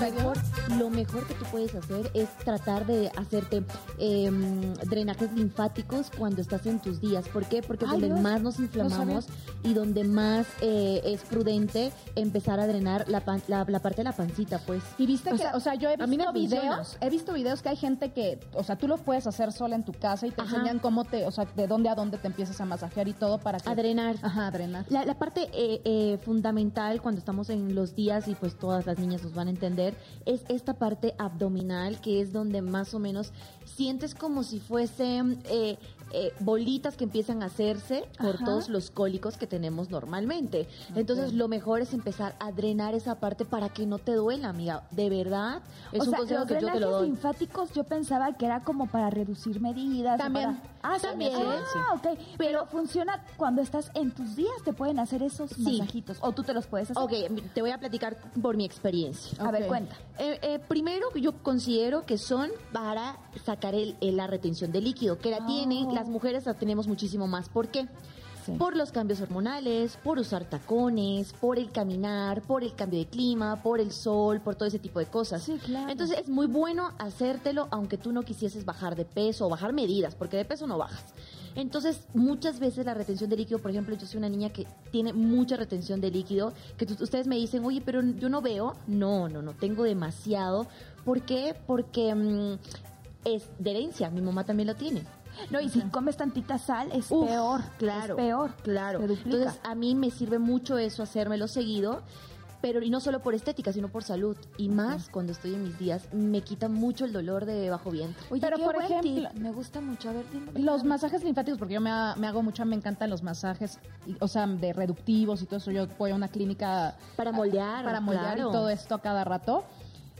mejor, lo mejor que tú puedes hacer es tratar de hacerte em, drenajes linfáticos cuando estás en tus días. ¿Por qué? Porque es Ay, donde más nos inflamamos y donde más eh, es prudente empezar a drenar la, pan- la, la parte de la pancita, pues. Y viste O que, sea, o sea, yo he visto videos, he visto videos que hay gente que, o sea, tú lo puedes hacer sola en tu casa y te Ajá. enseñan cómo te, o sea, de dónde a dónde te empiezas a masajear y todo para que... A drenar. Ajá, a drenar. La, la parte eh, eh, fundamental cuando estamos en los días, y pues todas las niñas nos van a entender, es esta parte abdominal, que es donde más o menos sientes como si fuesen eh, eh, bolitas que empiezan a hacerse por Ajá. todos los cólicos que tenemos normalmente. Entonces, lo mejor es empezar a drenar esa parte para que no te duela, amiga. De verdad, es o un sea, consejo los que yo te lo doy. linfáticos yo pensaba que era como para reducir medidas. o También. para- Ah, sí, También. Ah, ok. Pero funciona cuando estás en tus días, te pueden hacer esos Sí. masajitos. O tú te los puedes hacer. Ok, te voy a platicar por mi experiencia. A ver, cuenta. Eh, eh, primero, yo considero que son para sacar el- el- la retención de líquido, que la tienen, las mujeres la tenemos muchísimo más. ¿Por qué? Sí. Por los cambios hormonales, por usar tacones, por el caminar, por el cambio de clima, por el sol, por todo ese tipo de cosas. Sí, claro. Entonces es muy bueno hacértelo aunque tú no quisieses bajar de peso o bajar medidas, porque de peso no bajas. Entonces, muchas veces la retención de líquido, por ejemplo, yo soy una niña que tiene mucha retención de líquido, que ustedes me dicen, oye, pero yo no veo. No, no, no, tengo demasiado. ¿Por qué? Porque mm, es de herencia, mi mamá también lo tiene. No, y si comes tantita sal, es Uf, peor. Claro. Es peor. Claro. Entonces, a mí me sirve mucho eso, hacérmelo seguido. Pero y no solo por estética, sino por salud. Y más cuando estoy en mis días, me quita mucho el dolor de bajo vientre. Oye, Pero, qué por buen ejemplo- tip. me gusta mucho. A ver, dime. Los masajes linfáticos, porque yo me, ha- me hago mucho, me encantan los masajes, y- o sea, de reductivos y todo eso. Yo voy a una clínica Para moldear, para moldear claro. y todo esto a cada rato.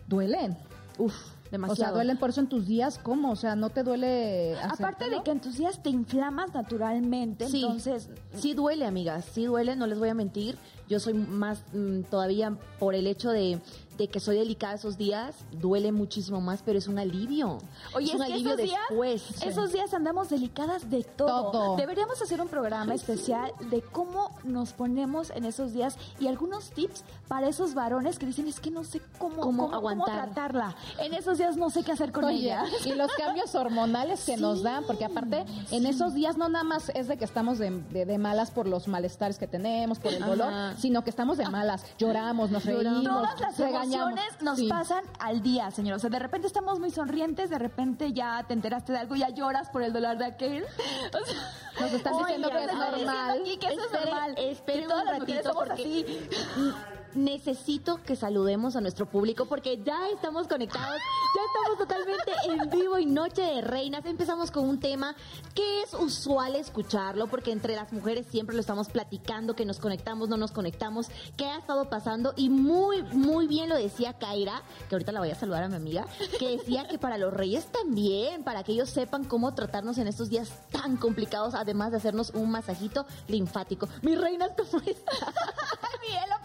Duelen. Uf, O demasiado. sea, duelen por eso en tus días, ¿cómo? O sea, no te duele Aparte de que en tus días te inflamas naturalmente, Sí, entonces sí duele, amigas, sí duele, no les voy a mentir. Yo soy más mm, todavía por el hecho de, de que soy delicada esos días, duele muchísimo más, pero es un alivio. Oye, es un es que alivio esos días, después. esos días andamos delicadas de todo. Todo. Deberíamos hacer un programa especial de cómo nos ponemos en esos días y algunos tips para esos varones que dicen es que no sé cómo, Cómo cómo, aguantar. tratarla. En esos días no sé qué hacer con Oye, ella. y los cambios hormonales que nos dan, porque aparte en esos días no nada más es de que estamos de, de- de malas por los malestares que tenemos, por el Ajá. dolor, sino que estamos de malas, lloramos, nos reímos, regañamos. Emociones nos Sí. pasan al día, señor. O sea, de repente estamos muy sonrientes, de repente ya te enteraste de algo y ya lloras por el dolor de aquel. O sea, Nos están diciendo que es normal. aquí que eso es normal. esperen que todas un ratito somos porque- así. Necesito que saludemos a nuestro público porque ya estamos conectados, ya estamos totalmente en vivo y Noche de Reinas. Empezamos con un tema que es usual escucharlo porque entre las mujeres siempre lo estamos platicando, que nos conectamos, no nos conectamos, qué ha estado pasando y muy, muy bien lo decía Kaira, que ahorita la voy a saludar a mi amiga, que decía que para los reyes también, para que ellos sepan cómo tratarnos en estos días tan complicados, además de hacernos un masajito linfático. Mis reinas, ¿cómo están? mi Elo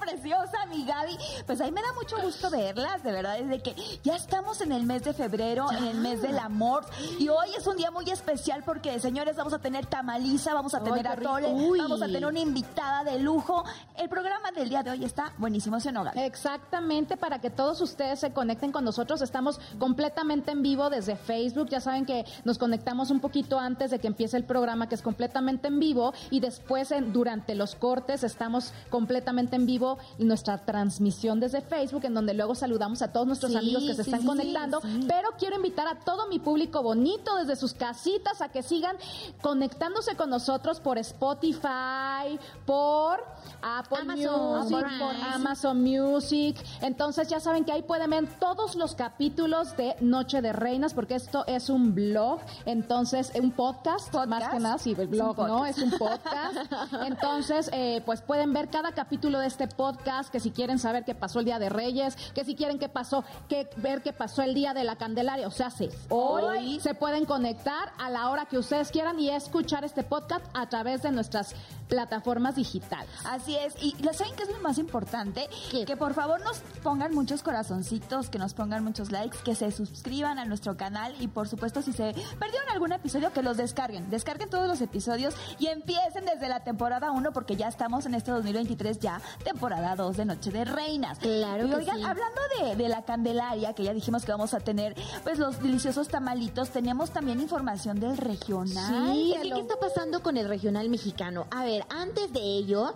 preciosa, mi Gaby. Pues ahí me da mucho gusto verlas, de verdad, desde que ya estamos en el mes de febrero, en el mes del amor. Y hoy es un día muy especial porque, señores, vamos a tener tamaliza, vamos a tener a. Tole, vamos a tener una invitada de lujo. El programa del día de hoy está buenísimo, ¿sí no, Gaby? Exactamente, para que todos ustedes se conecten con nosotros. Estamos completamente en vivo desde Facebook. Ya saben que nos conectamos un poquito antes de que empiece el programa, que es completamente en vivo. Y después, en- durante los cortes, estamos completamente en vivo en nuestra transmisión desde Facebook, en donde luego saludamos a todos nuestros Sí, amigos que se sí, están sí, conectando. Pero quiero invitar a todo mi público bonito desde sus casitas a que sigan conectándose con nosotros por Spotify, por Apple Amazon Music, por Amazon Music. Entonces ya saben que ahí pueden ver todos los capítulos de Noche de Reinas, porque esto es un blog, entonces un podcast, ¿Podcast? más que nada, sí, el blog, ¿no? Es un podcast. Entonces, eh, pues pueden ver cada capítulo de este podcast, que si quieren saber qué pasó el Día de Reyes, que si quieren qué pasó, que ver qué pasó el Día de la Candelaria, o sea, sí, hoy se pueden conectar a la hora que ustedes quieran y escuchar este podcast a través de nuestras plataformas digitales. Así es, y ¿lo saben qué es lo más importante? ¿Qué? Que por favor nos pongan muchos corazoncitos, que nos pongan muchos likes, que se suscriban a nuestro canal y por supuesto si se perdieron algún episodio que los descarguen, descarguen todos los episodios y empiecen desde la temporada 1 porque ya estamos en este 2023 ya temporada 2 de de Noche de Reinas. Claro y que oigan, sí. hablando de, de la Candelaria, que ya dijimos que vamos a tener, pues los deliciosos tamalitos, teníamos también información del regional. Sí, lo- ¿qué está pasando con el regional mexicano? A ver, antes de ello,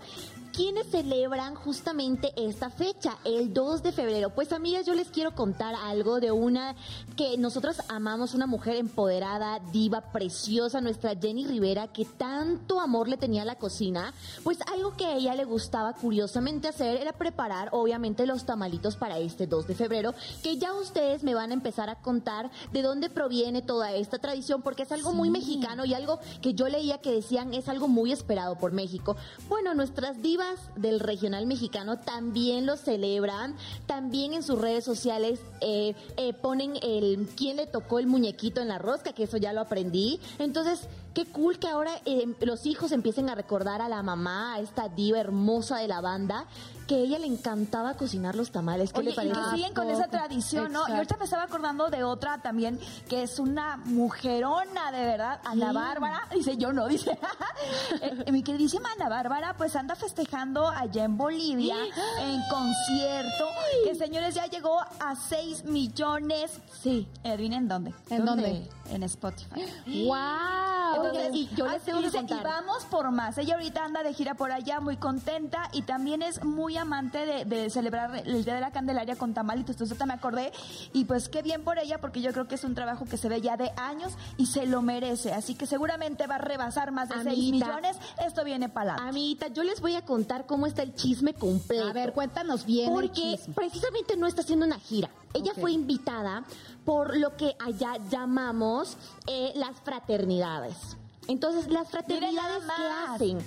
¿quiénes celebran justamente esta fecha, el 2 de febrero? Pues amigas, yo les quiero contar algo de una que nosotros amamos, una mujer empoderada, diva, preciosa, nuestra Jenny Rivera, que tanto amor le tenía a la cocina. Pues algo que a ella le gustaba curiosamente hacer era preparar, obviamente, los tamalitos para este 2 de febrero, que ya ustedes me van a empezar a contar de dónde proviene toda esta tradición, porque es algo muy mexicano y algo que yo leía que decían es algo muy esperado por México. Bueno, nuestras divas del regional mexicano también lo celebran, también en sus redes sociales eh, eh, ponen el quién le tocó el muñequito en la rosca, que eso ya lo aprendí. Entonces, qué cool que ahora eh, los hijos empiecen a recordar a la mamá, a esta diva hermosa de la banda, que a ella le encantaba cocinar los tamales. ¿Qué Oye, le parece? y que siguen con esa tradición, ¿no? Y ahorita me estaba acordando de otra también, que es una mujerona, de verdad, Ana Sí. Bárbara. Dice, yo no, dice. Eh, mi queridísima Ana Bárbara, pues anda festejando allá en Bolivia, en concierto, que señores, ya llegó a 6 millones. Sí. Adivinen dónde. ¿En dónde? En Spotify. ¡Wow! Entonces, y yo les tengo que y vamos por más. Ella ahorita anda de gira por allá, muy contenta y también es muy amante de, de celebrar el Día de la Candelaria con tamalitos. Entonces, ahorita me acordé y pues qué bien por ella porque yo creo que es un trabajo que se ve ya de años y se lo merece. Así que seguramente va a rebasar más de 6 Amiguita. millones. Esto viene para. Amiguita, yo les voy a contar cómo está el chisme completo. A ver, cuéntanos bien Porque precisamente no está haciendo una gira. Ella fue invitada por lo que allá llamamos eh, las fraternidades. Entonces, las fraternidades, ¿qué hacen?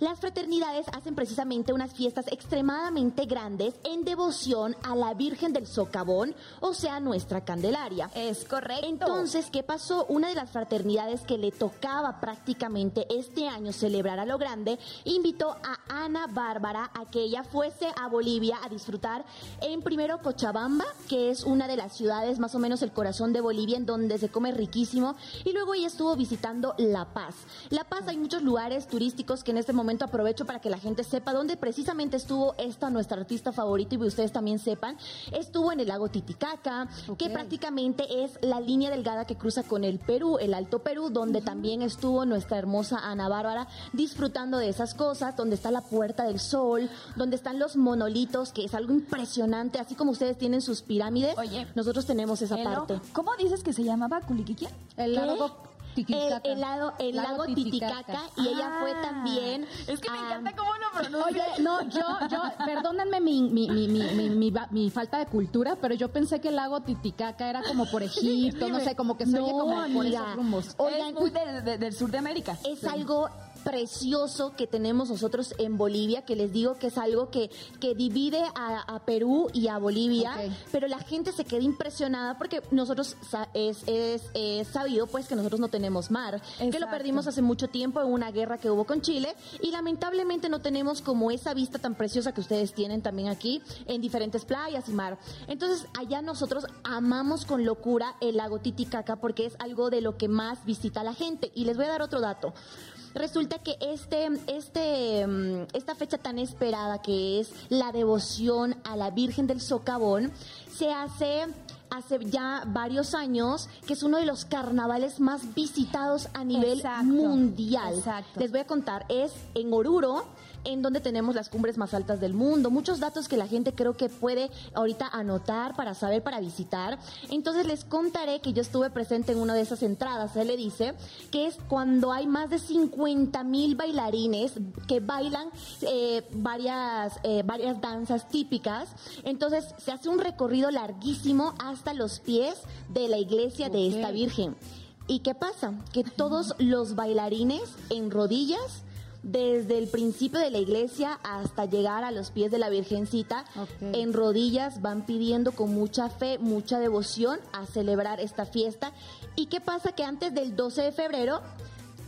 Las fraternidades hacen precisamente unas fiestas extremadamente grandes en devoción a la Virgen del Socavón, o sea, nuestra Candelaria. Es correcto. Entonces, ¿qué pasó? Una de las fraternidades que le tocaba prácticamente este año celebrar a lo grande, invitó a Ana Bárbara a que ella fuese a Bolivia a disfrutar en primero Cochabamba, que es una de las ciudades más o menos el corazón de Bolivia, en donde se come riquísimo, y luego ella estuvo visitando La Paz. La Paz hay muchos lugares turísticos que en este momento aprovecho para que la gente sepa dónde precisamente estuvo esta nuestra artista favorita y ustedes también sepan. Estuvo en el lago Titicaca, que prácticamente es la línea delgada que cruza con el Perú, el Alto Perú, donde también estuvo nuestra hermosa Ana Bárbara disfrutando de esas cosas, donde está la Puerta del Sol, donde están los monolitos, que es algo impresionante, así como ustedes tienen sus pirámides, Oye, nosotros tenemos esa parte. ¿Cómo dices que se llamaba Culiquiquian? El lago Titicaca. el lago, el lago Titicaca, y ella fue Ah, también Es que me a- encanta cómo lo pronuncia. Oye, no, yo, yo, perdónenme mi, mi, mi, mi, mi, mi va- mi falta de cultura, pero yo pensé que el lago Titicaca era como por Egipto, no sé, como que se oye No, como por amiga. esos rumbos. Oigan, es muy de- de- del sur de América. es algo precioso que tenemos nosotros en Bolivia, que les digo que es algo que, que divide a, a Perú y a Bolivia, pero la gente se queda impresionada porque nosotros es, es, es sabido pues que nosotros no tenemos mar, que lo perdimos hace mucho tiempo en una guerra que hubo con Chile y lamentablemente no tenemos como esa vista tan preciosa que ustedes tienen también aquí en diferentes playas y mar. Entonces allá nosotros amamos con locura el lago Titicaca porque es algo de lo que más visita la gente y les voy a dar otro dato. Resulta que este, este, mm, esta fecha tan esperada que es la devoción a la Virgen del Socavón se hace hace ya varios años que es uno de los carnavales más visitados a nivel Exacto, mundial. exacto. Les voy a contar, es en Oruro, en donde tenemos las cumbres más altas del mundo. Muchos datos que la gente creo que puede ahorita anotar para saber, para visitar. Entonces les contaré que yo estuve presente en una de esas entradas. Se le dice que es cuando hay más de 50 mil bailarines que bailan eh, varias, eh, varias danzas típicas. Entonces se hace un recorrido larguísimo hasta los pies de la iglesia de esta Virgen. ¿Y qué pasa? Que todos los bailarines en rodillas, desde el principio de la iglesia hasta llegar a los pies de la Virgencita, en rodillas van pidiendo con mucha fe, mucha devoción a celebrar esta fiesta. ¿Y qué pasa? Que antes del 12 de febrero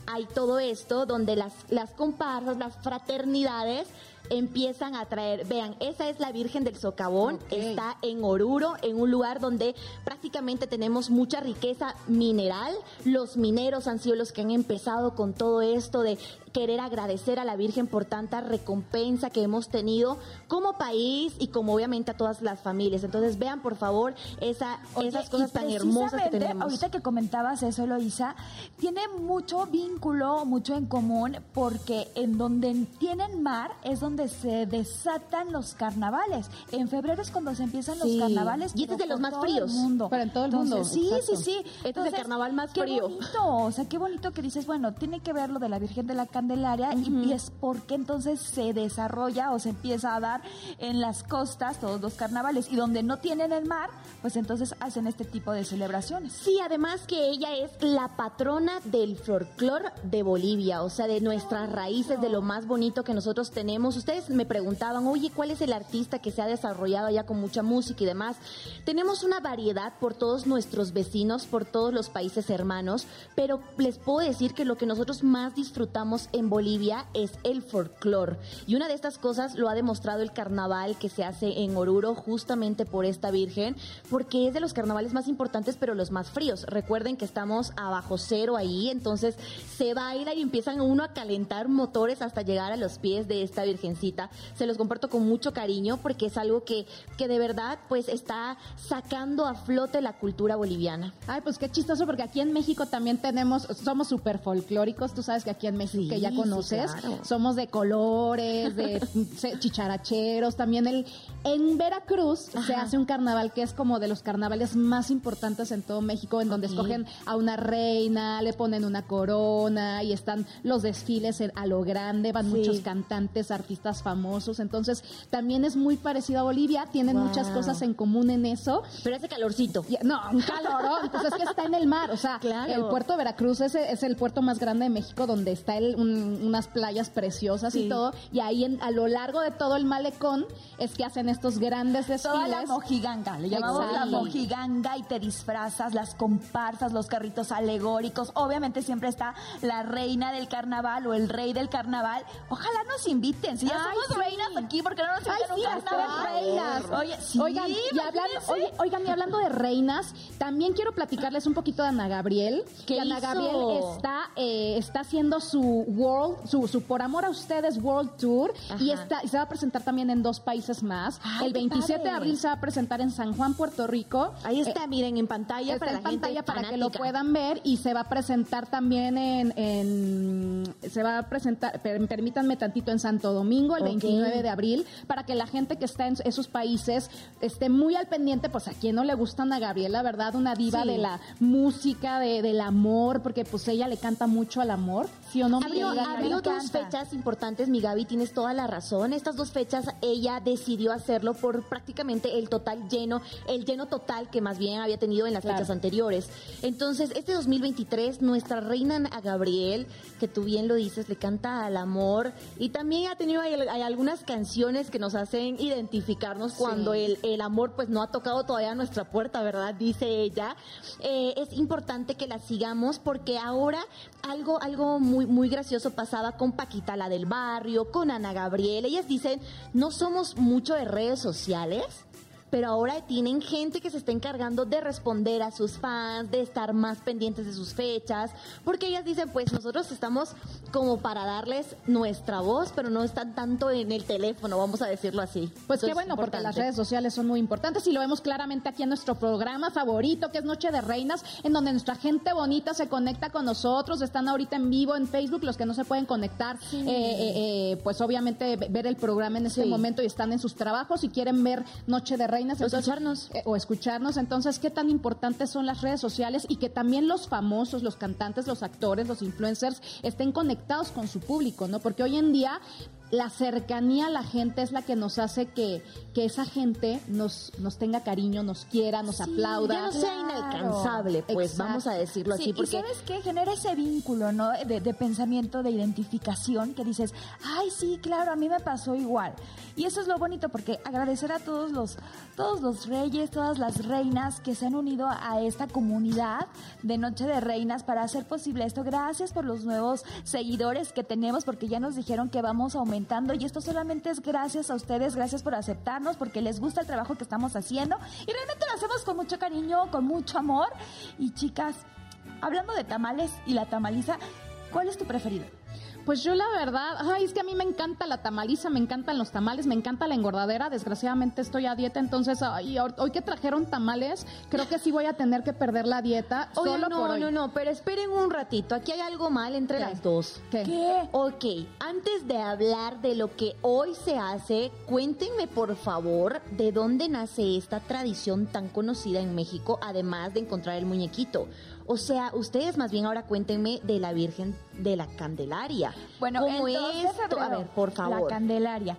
hay todo esto donde las, las comparsas, las fraternidades empiezan a traer, vean, esa es la Virgen del Socavón, está en Oruro, en un lugar donde prácticamente tenemos mucha riqueza mineral. Los mineros han sido los que han empezado con todo esto de querer agradecer a la Virgen por tanta recompensa que hemos tenido como país y como obviamente a todas las familias. Entonces vean por favor esa, esas cosas tan hermosas que tenemos. Ahorita que comentabas eso, Eloisa, tiene mucho vínculo, mucho en común, porque en donde tienen mar es donde se desatan los carnavales. En febrero es cuando se empiezan los carnavales. Y este es de los más fríos. Mundo. Pero en todo el mundo. Sí, sí, sí. Este es el carnaval más qué frío. Bonito, o sea, qué bonito que dices, bueno, tiene que ver lo de la Virgen de la Candelaria y es porque entonces se desarrolla o se empieza a dar en las costas todos los carnavales y donde no tienen el mar, pues entonces hacen este tipo de celebraciones. Sí, además que ella es la patrona del folclor de Bolivia, o sea, de nuestras raíces, de lo más bonito que nosotros tenemos. Ustedes me preguntaban, oye, ¿cuál es el artista que se ha desarrollado allá con mucha música y demás? Tenemos una variedad por todos nuestros vecinos, por todos los países hermanos, pero les puedo decir que lo que nosotros más disfrutamos en Bolivia es el folclore. Y una de estas cosas lo ha demostrado el carnaval que se hace en Oruro justamente por esta Virgen, porque es de los carnavales más importantes pero los más fríos. Recuerden que estamos a bajo cero ahí, entonces se baila y empiezan uno a calentar motores hasta llegar a los pies de esta Virgencita. Se los comparto con mucho cariño porque es algo que, que de verdad pues está sacando a flote la cultura boliviana. Ay, pues qué chistoso porque aquí en México también tenemos, somos súper folclóricos, tú sabes que aquí en México que ya conoces. somos de colores, de chicharacheros, también el en Veracruz se hace un carnaval que es como de los carnavales más importantes en todo México, en donde escogen a una reina, le ponen una corona y están los desfiles a lo grande, van muchos cantantes, artistas famosos, entonces también es muy parecido a Bolivia, tienen muchas cosas en común en eso. Pero ese calorcito. No, un calorón, pues es que está en el mar, o sea, el puerto de Veracruz es, es, el puerto más grande de México donde está el, unas playas preciosas y todo, y ahí en, a lo largo de todo el malecón es que hacen estos grandes desfiles. Toda la mojiganga, le llamamos la mojiganga y te disfrazas, las comparsas, los carritos alegóricos. Obviamente siempre está la reina del carnaval o el rey del carnaval. Ojalá nos inviten. Si ya somos reinas aquí, porque no nos invitan Ay, un carnaval? reinas. Oye, oigan, y hablando, oye, oigan, y hablando de reinas, también quiero platicarles un poquito de Ana Gabriel. Que Ana Gabriel está, eh, está haciendo su World, su, su Por Amor a Ustedes World Tour y, está, y se va a presentar también en dos países más. El 27 de abril se va a presentar en San Juan, Puerto Rico. Ahí está, eh, miren, en pantalla está para en pantalla para que lo puedan ver y se va a presentar también en, se va a presentar, permítanme tantito, en Santo Domingo el 29 de abril para que la gente que está en esos países esté muy al pendiente, pues a quien no le gustan a Gabriela, ¿verdad? Una diva de la música, de, del amor, porque pues ella le canta mucho al amor, ¿sí no? Abrió, abrió dos fechas importantes, mi Gaby, tienes toda la razón. Estas dos fechas ella decidió hacerlo por prácticamente el total lleno, el lleno total que más bien había tenido en las fechas anteriores. Entonces, este 2023, nuestra reina a Gabriel, que tú bien lo dices, le canta al amor y también ha tenido hay, algunas canciones que nos hacen identificarnos cuando el, el, amor pues no ha tocado todavía nuestra puerta, ¿verdad? Dice ella. Eh, es importante que la sigamos porque ahora algo, algo muy, muy gracioso pasaba con Paquita, la del barrio, con Ana Gabriel. Ellas dicen, no somos mucho de redes sociales, pero ahora tienen gente que se está encargando de responder a sus fans, de estar más pendientes de sus fechas, porque ellas dicen, pues nosotros estamos como para darles nuestra voz, pero no están tanto en el teléfono, vamos a decirlo así. Pues qué bueno, porque las redes sociales son muy importantes y lo vemos claramente aquí en nuestro programa favorito, que es Noche de Reinas, en donde nuestra gente bonita se conecta con nosotros, están ahorita en vivo en Facebook, los que no se pueden conectar, eh, eh, eh, pues obviamente ver el programa en este momento y están en sus trabajos y quieren ver Noche de Reinas o escucharnos. Eh, o escucharnos. Entonces, ¿qué tan importantes son las redes sociales y que también los famosos, los cantantes, los actores, los influencers estén conectados con su público, ¿no? Porque hoy en día la cercanía a la gente es la que nos hace que, que esa gente nos, nos tenga cariño, nos quiera, nos aplauda. Ya no sea inalcanzable, pues vamos a decirlo así. Porque... ¿Y sabes qué? Genera ese vínculo, ¿no? De, de, pensamiento, de identificación, que dices, ay, sí, claro, a mí me pasó igual. Y eso es lo bonito, porque agradecer a todos los, todos los reyes, todas las reinas que se han unido a esta comunidad de Noche de Reinas para hacer posible esto. Gracias por los nuevos seguidores que tenemos, porque ya nos dijeron que vamos a aumentar comentando y esto solamente es gracias a ustedes, gracias por aceptarnos, porque les gusta el trabajo que estamos haciendo y realmente lo hacemos con mucho cariño, con mucho amor. Y chicas, hablando de tamales y la tamaliza, ¿cuál es tu preferido? Pues yo la verdad, ay, es que a mí me encanta la tamaliza, me encantan los tamales, me encanta la engordadera. Desgraciadamente estoy a dieta, entonces ay, hoy que trajeron tamales, creo que sí voy a tener que perder la dieta Oye, solo no, por hoy. no, no, pero esperen un ratito. Aquí hay algo mal entre ¿Qué? las dos. ¿Qué? ¿Qué? Ok, antes de hablar de lo que hoy se hace, cuéntenme por favor de dónde nace esta tradición tan conocida en México, además de encontrar el muñequito. O sea, ustedes más bien ahora cuéntenme de la Virgen de la Candelaria. Bueno, ¿cómo el 2 de es? febrero, A ver, por La favor. Candelaria.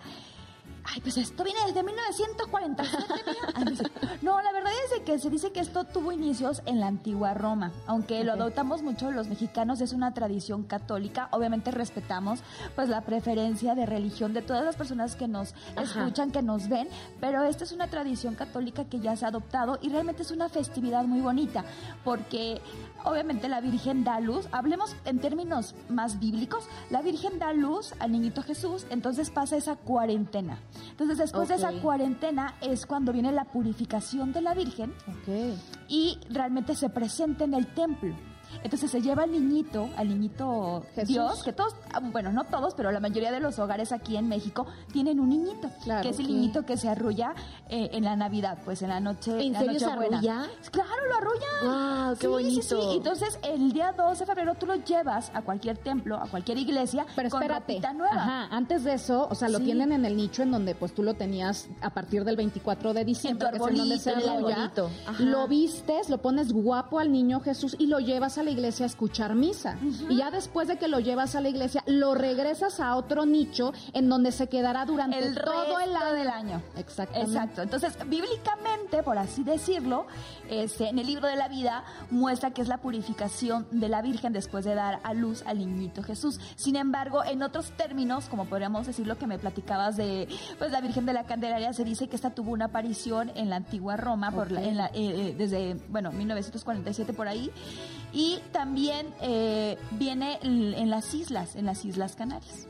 Ay, pues esto viene desde 1947, mira. Ay, no sé. No, se dice que esto tuvo inicios en la antigua Roma, aunque lo adoptamos mucho los mexicanos, es una tradición católica, obviamente respetamos pues la preferencia de religión de todas las personas que nos Ajá. escuchan, que nos ven, pero esta es una tradición católica que ya se ha adoptado y realmente es una festividad muy bonita, porque obviamente la Virgen da luz, hablemos en términos más bíblicos, la Virgen da luz al niñito Jesús, entonces pasa esa cuarentena. Entonces después de esa cuarentena es cuando viene la purificación de la Virgen Ok. y realmente se presenta en el templo. Entonces se lleva al niñito, al niñito Jesús. Dios, que todos, ah, bueno, no todos, pero la mayoría de los hogares aquí en México tienen un niñito, Claro, que es el niñito que se arrulla eh, en la Navidad, pues en la noche. ¿En la serio se arrulla? Claro, lo arrulla. Guau, qué Sí, bonito. Sí, sí. Entonces el día 12 de febrero tú lo llevas a cualquier templo, a cualquier iglesia, Pero con espérate. ropita nueva. Ajá, antes de eso, o sea, lo tienen en el nicho en donde pues tú lo tenías a partir del 24 de diciembre, En tu que es en donde se. Ajá. Lo vistes, lo pones guapo al niño Jesús y lo llevas a la iglesia a escuchar misa. Y ya después de que lo llevas a la iglesia, lo regresas a otro nicho en donde se quedará durante el todo el año. del año. Exactamente. Exacto. Entonces, bíblicamente, por así decirlo, este, en el libro de la vida muestra que es la purificación de la Virgen después de dar a luz al niñito Jesús. Sin embargo, en otros términos, como podríamos decir lo que me platicabas de pues la Virgen de la Candelaria, se dice que esta tuvo una aparición en la antigua Roma por la- Ok. en la- eh, eh, desde bueno 1947 por ahí y también eh, viene l- en las islas, en las Islas Canarias.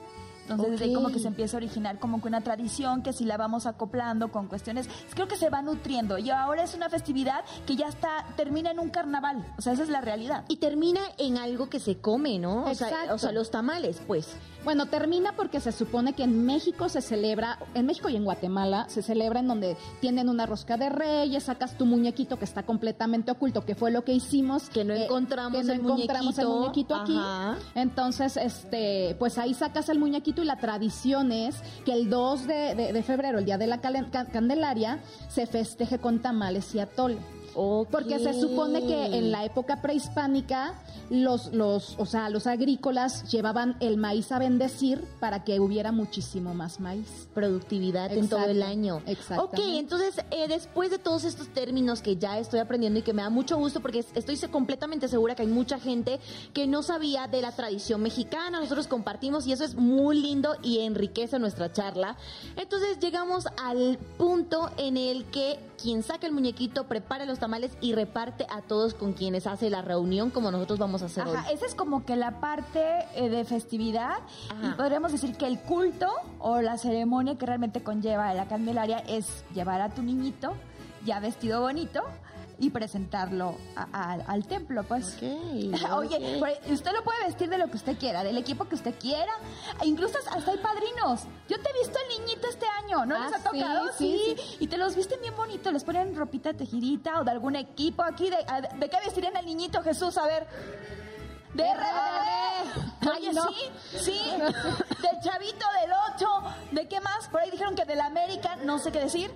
Entonces, desde ahí como que se empieza a originar como que una tradición que si la vamos acoplando con cuestiones, creo que se va nutriendo. Y ahora es una festividad que ya está, termina en un carnaval. O sea, esa es la realidad. Y termina en algo que se come, ¿no? O sea, Exacto. o sea, los tamales, pues. Bueno, termina porque se supone que en México se celebra, en México y en Guatemala se celebra en donde tienen una rosca de reyes, sacas tu muñequito que está completamente oculto, que fue lo que hicimos. Que no eh, encontramos que no el encontramos el muñequito. muñequito aquí. Ajá. Entonces, este, pues ahí sacas el muñequito y la tradición es que el 2 de, de- de febrero, el día de la Candelaria, se festeje con tamales y atole. Porque se supone que en la época prehispánica los, los, o sea, los agrícolas llevaban el maíz a bendecir para que hubiera muchísimo más maíz. productividad en Exacto, todo el año. exactamente. Ok, entonces eh, después de todos estos términos que ya estoy aprendiendo y que me da mucho gusto porque es- estoy completamente segura que hay mucha gente que no sabía de la tradición mexicana, nosotros compartimos y eso es muy lindo y enriquece nuestra charla. Entonces llegamos al punto en el que quien saca el muñequito prepara los tamales y reparte a todos con quienes hace la reunión como nosotros vamos a hacer Ajá, hoy. esa es como que la parte eh, de festividad Ajá. y podríamos decir que el culto o la ceremonia que realmente conlleva la Candelaria es llevar a tu niñito ya vestido bonito y presentarlo a- a- al templo, pues. Ok, Oye, usted lo puede vestir de lo que usted quiera, del equipo que usted quiera. e Incluso hasta hay padrinos. Yo te he visto el niñito este año, ¿no Ah, les ha sí, tocado? sí, Y te los visten bien bonitos, les ponen ropita tejidita o de algún equipo aquí. ¿De, a- ¿de qué vestirían al niñito Jesús? A ver. De RBD. Oye, Ay, no. sí, sí. Del chavito del 8. ¿De qué más? Por ahí dijeron que del América, no sé qué decir.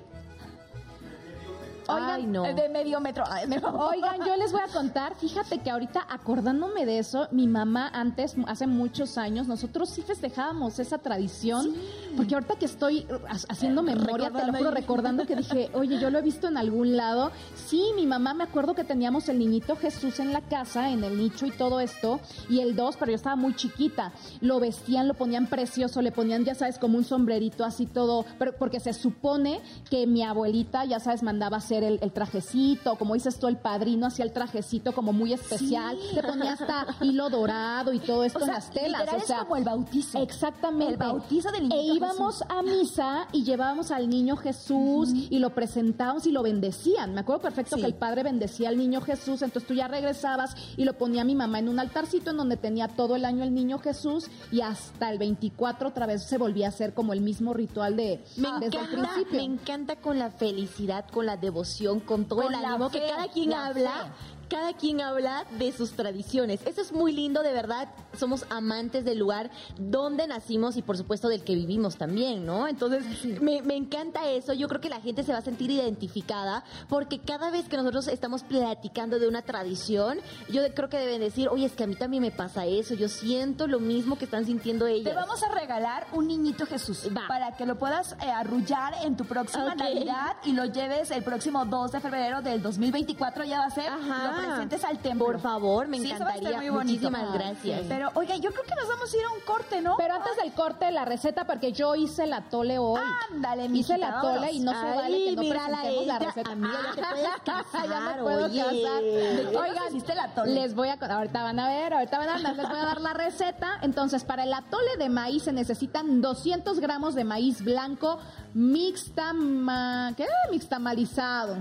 Ay, no. eh, De medio metro. Ay, me- Oigan, yo les voy a contar, fíjate que ahorita acordándome de eso, mi mamá antes, hace muchos años, nosotros sí festejábamos esa tradición, porque ahorita que estoy ha- haciendo memoria, te lo Recordando juro, recordando que dije, oye, yo lo he visto en algún lado, sí, mi mamá me acuerdo que teníamos el niñito Jesús en la casa, en el nicho y todo esto, y el 2, pero yo estaba muy chiquita, lo vestían, lo ponían precioso, le ponían, ya sabes, como un sombrerito así todo, pero porque se supone que mi abuelita, ya sabes, mandaba hacer hacer el, el trajecito, como dices tú, el padrino hacía el trajecito como muy especial, Sí. le ponía hasta hilo dorado y todo esto O sea, en las telas. o es sea, como el bautizo. Exactamente. El bautizo del niño E íbamos Jesús. a misa y llevábamos al niño Jesús y lo presentábamos y lo bendecían. Me acuerdo perfecto Sí. que el padre bendecía al niño Jesús, entonces tú ya regresabas y lo ponía mi mamá en un altarcito en donde tenía todo el año el niño Jesús y hasta el 24 otra vez se volvía a hacer como el mismo ritual de Me desde el encanta, principio. me encanta con la felicidad, con la devoción, con todo Con el ánimo que fe, cada quien la habla. fe. Cada quien habla de sus tradiciones. Eso es muy lindo, de verdad. Somos amantes del lugar donde nacimos y, por supuesto, del que vivimos también, ¿no? Entonces, me, me encanta eso. Yo creo que la gente se va a sentir identificada porque cada vez que nosotros estamos platicando de una tradición, yo creo que deben decir, oye, es que a mí también me pasa eso. Yo siento lo mismo que están sintiendo ellas. Te vamos a regalar un niñito Jesús Va. para que lo puedas eh, arrullar en tu próxima Ok. Navidad y lo lleves el próximo 2 de febrero del 2024 ya va a ser Ajá. Presentes al templo. Por favor, me Sí, encantaría. muy bonito. Muchísimas gracias. sí. Pero oiga, yo creo que nos vamos a ir a un corte, ¿no? Pero antes del corte, la receta, porque yo hice el atole hoy. Ándale, Hice mijita, el atole vámonos. y no se Ay, vale que no presentemos la ella. receta. Amiga, ya te puedes casar, ya me puedo oye. casar. ¿De qué nos hiciste el atole? Les voy a ahorita van a ver, ahorita van a ver, les voy a dar la receta. Entonces, para el atole de maíz se necesitan 200 gramos de maíz blanco mixtama, ¿qué? Mixtamalizado.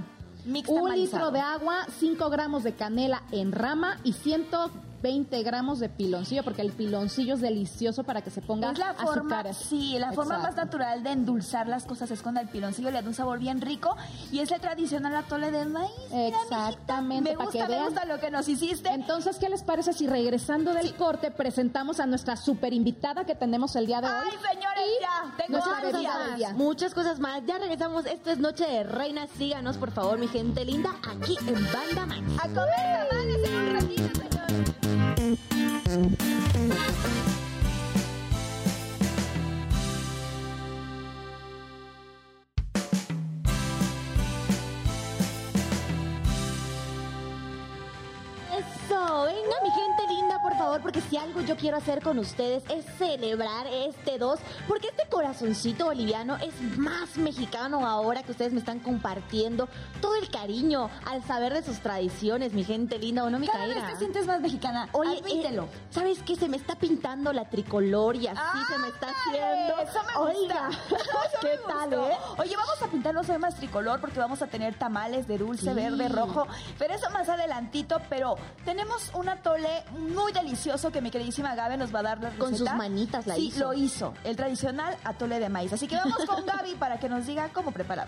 Un litro de agua, 5 gramos de canela en rama y 120 gramos de piloncillo, porque el piloncillo es delicioso para que se ponga Es la forma, azúcares. sí, la forma más natural de endulzar las cosas es con el piloncillo, le da un sabor bien rico y es el tradicional atole de maíz. Exactamente, Me para gusta, que me vean. gusta lo que nos hiciste. Entonces, ¿qué les parece si regresando del corte presentamos a nuestra super invitada que tenemos el día de hoy? Ay, señores, ya, tengo ansias. bebida del día. Muchas cosas más. Ya regresamos. Esto es Noche de Reinas. Síganos, por favor, mi gente linda, aquí en Banda Max. A comer tamales en un ratito, Mm-hmm. Favor, porque si algo yo quiero hacer con ustedes es celebrar este 2, porque este corazoncito boliviano es más mexicano ahora que ustedes me están compartiendo todo el cariño al saber de sus tradiciones, mi gente linda, ¿o no, mi Cada vez te sientes más mexicana. Oye, eh, ¿sabes qué? Se me está pintando la tricolor y así se me está haciendo. Eso me gusta. Oiga, Eso ¿qué me tal, gustó. eh? Oye, vamos a pintar los temas tricolor porque vamos a tener tamales de dulce, Sí. verde, rojo. Pero eso más adelantito. Pero tenemos un atole muy delicioso que mi queridísima Gaby nos va a dar la Con sus manitas la sí, hizo. lo hizo. El tradicional atole de maíz. Así que vamos con Gaby para que nos diga cómo preparar.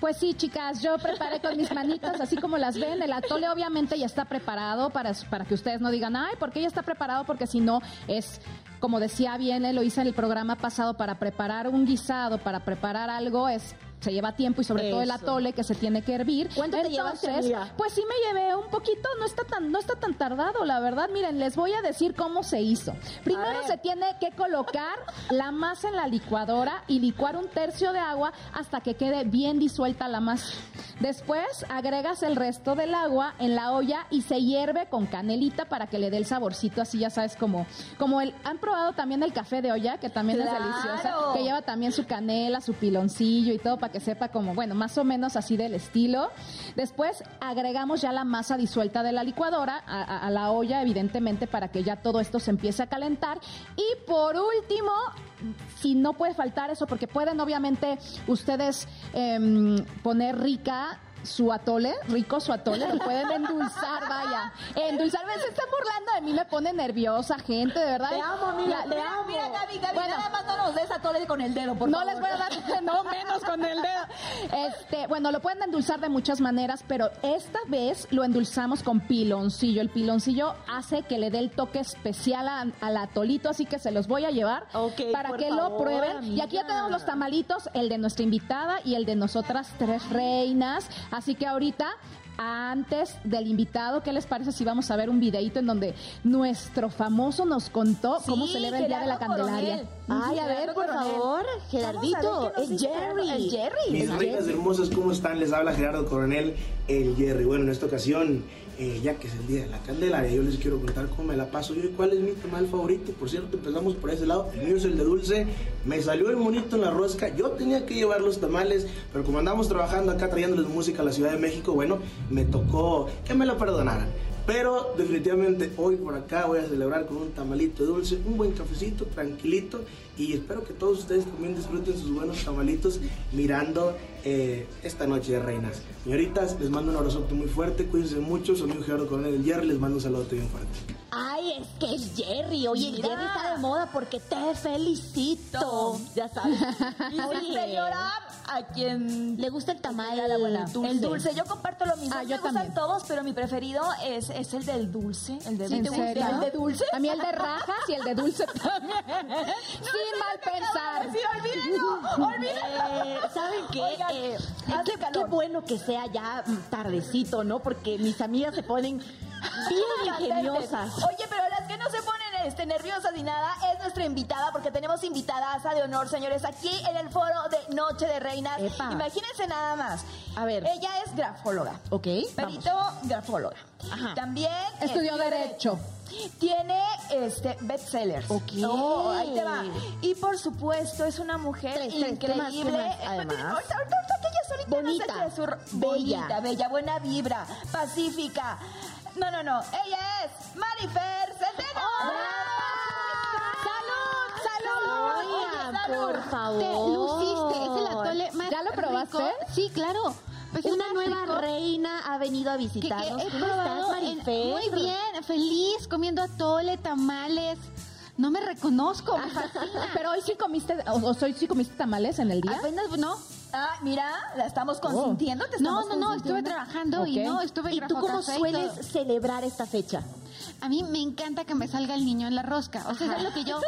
Pues sí, chicas, yo preparé con mis manitas, así como las ven. El atole obviamente ya está preparado para, para que ustedes no digan, ay, ¿por qué ya está preparado? Porque si no, es, como decía bien, eh, lo hice en el programa pasado, para preparar un guisado, para preparar algo, es se lleva tiempo y sobre todo el atole que se tiene que hervir. ¿Cuánto te llevaste, Entonces? Pues sí me llevé un poquito, no está tan no está tan tardado, la verdad. Miren, les voy a decir cómo se hizo. Primero se tiene que colocar la masa en la licuadora y licuar un tercio de agua hasta que quede bien disuelta la masa. Después agregas el resto del agua en la olla y se hierve con canelita para que le dé el saborcito así, ya sabes, como, como el, han probado también el café de olla, que también ¡Claro! es deliciosa, que lleva también su canela, su piloncillo y todo para que sepa como, bueno, más o menos así del estilo. Después agregamos ya la masa disuelta de la licuadora a, la olla, evidentemente, para que ya todo esto se empiece a calentar. Y por último, si no puede faltar eso, porque pueden obviamente ustedes em, poner rica su atole, rico su atole, lo pueden endulzar, vaya. Endulzar, se están burlando de mí, me pone nerviosa, gente, de verdad. Te amo, La- te Mira, amo. mira, Gaby, Gaby, Bueno. nada más no nos des atole con el dedo, por no favor. les voy a dar, no menos con el dedo. Este, bueno, lo pueden endulzar de muchas maneras, pero esta vez lo endulzamos con piloncillo. El piloncillo hace que le dé el toque especial a- al atolito, así que se los voy a llevar para que lo prueben. Y aquí ya tenemos los tamalitos, el de nuestra invitada y el de nosotras tres reinas. Así que ahorita antes del invitado, ¿qué les parece si vamos a ver un videito en donde nuestro famoso nos contó cómo Sí, celebra el Día de la Candelaria? Ay, a ver, por Coronel. favor, Gerardito, es. Jerry. El Jerry. Mis Jerry. hermosas, ¿cómo están? Les habla Gerardo Coronel, el Jerry. Bueno, en esta ocasión, ya que es el día de la Candelaria, yo les quiero contar cómo me la paso yo y cuál es mi tamal favorito. Por cierto, empezamos por ese lado. El mío es el de dulce. Me salió el monito en la rosca. Yo tenía que llevar los tamales, pero como andamos trabajando acá trayéndoles música a la Ciudad de México, bueno, me tocó que me lo perdonaran. Pero definitivamente hoy por acá voy a celebrar con un tamalito de dulce, un buen cafecito, tranquilito. Y espero que todos ustedes también disfruten sus buenos tamalitos mirando eh, esta noche de reinas. Señoritas, les mando un abrazote muy fuerte, cuídense mucho. Soy amigo Gerardo Coronel del Jerry, les mando un saludote bien fuerte. Ay, es que es Jerry. Oye, el Mira. Jerry está de moda porque te felicito. Ya sabes. Y sí, Oye, señora, a quien Le gusta el tamal la buena. dulce. El dulce, yo comparto lo mismo. Ah, me yo gustan también. todos, pero mi preferido es, es el del dulce. El de ¿En dulce. serio? ¿El de dulce? A mí el de rajas y el de dulce también. Sin mal pensar. Sí, olvídenlo, olvídenlo. Eh, ¿Saben qué? Oigan, Eh, qué, qué bueno que sea ya tardecito, ¿no? Porque mis amigas se ponen bien ingeniosas. Oye, pero este, nerviosas ni nada es nuestra invitada, porque tenemos invitadaza de honor, señores, aquí en el foro de Noche de Reinas. Epa. Imagínense nada más. A ver. Ella es grafóloga. Ok, Perito grafóloga. Ajá. También Estudió Derecho. Tiene este bestsellers. Ok. Oh, ahí te va. Y por supuesto es una mujer Tres, tres, ¿qué más, increíble. más, además? Ahorita, ahorita, ella solita Bonita, su- bella. bonita, bella, buena vibra, pacífica. No, no, no. Ella es Marifer por favor. Te luciste. Es el atole más ¿Ya lo probaste? rico. Sí, claro. Pues es Una nueva rico reina ha venido a que- que visitarnos. he ¿Cómo estás, en-? Muy bien, feliz, comiendo atole, tamales. No me reconozco. me fascina. Pero hoy sí comiste, o, o hoy sí comiste tamales en el día. Apenas, no. Ah, mira, la estamos consintiendo. te No, estamos no, no, estuve consintiendo. trabajando y no, estuve ¿Y tú cómo sueles celebrar esta fecha? A mí me encanta que me salga el niño en la rosca. O sea, es lo que yo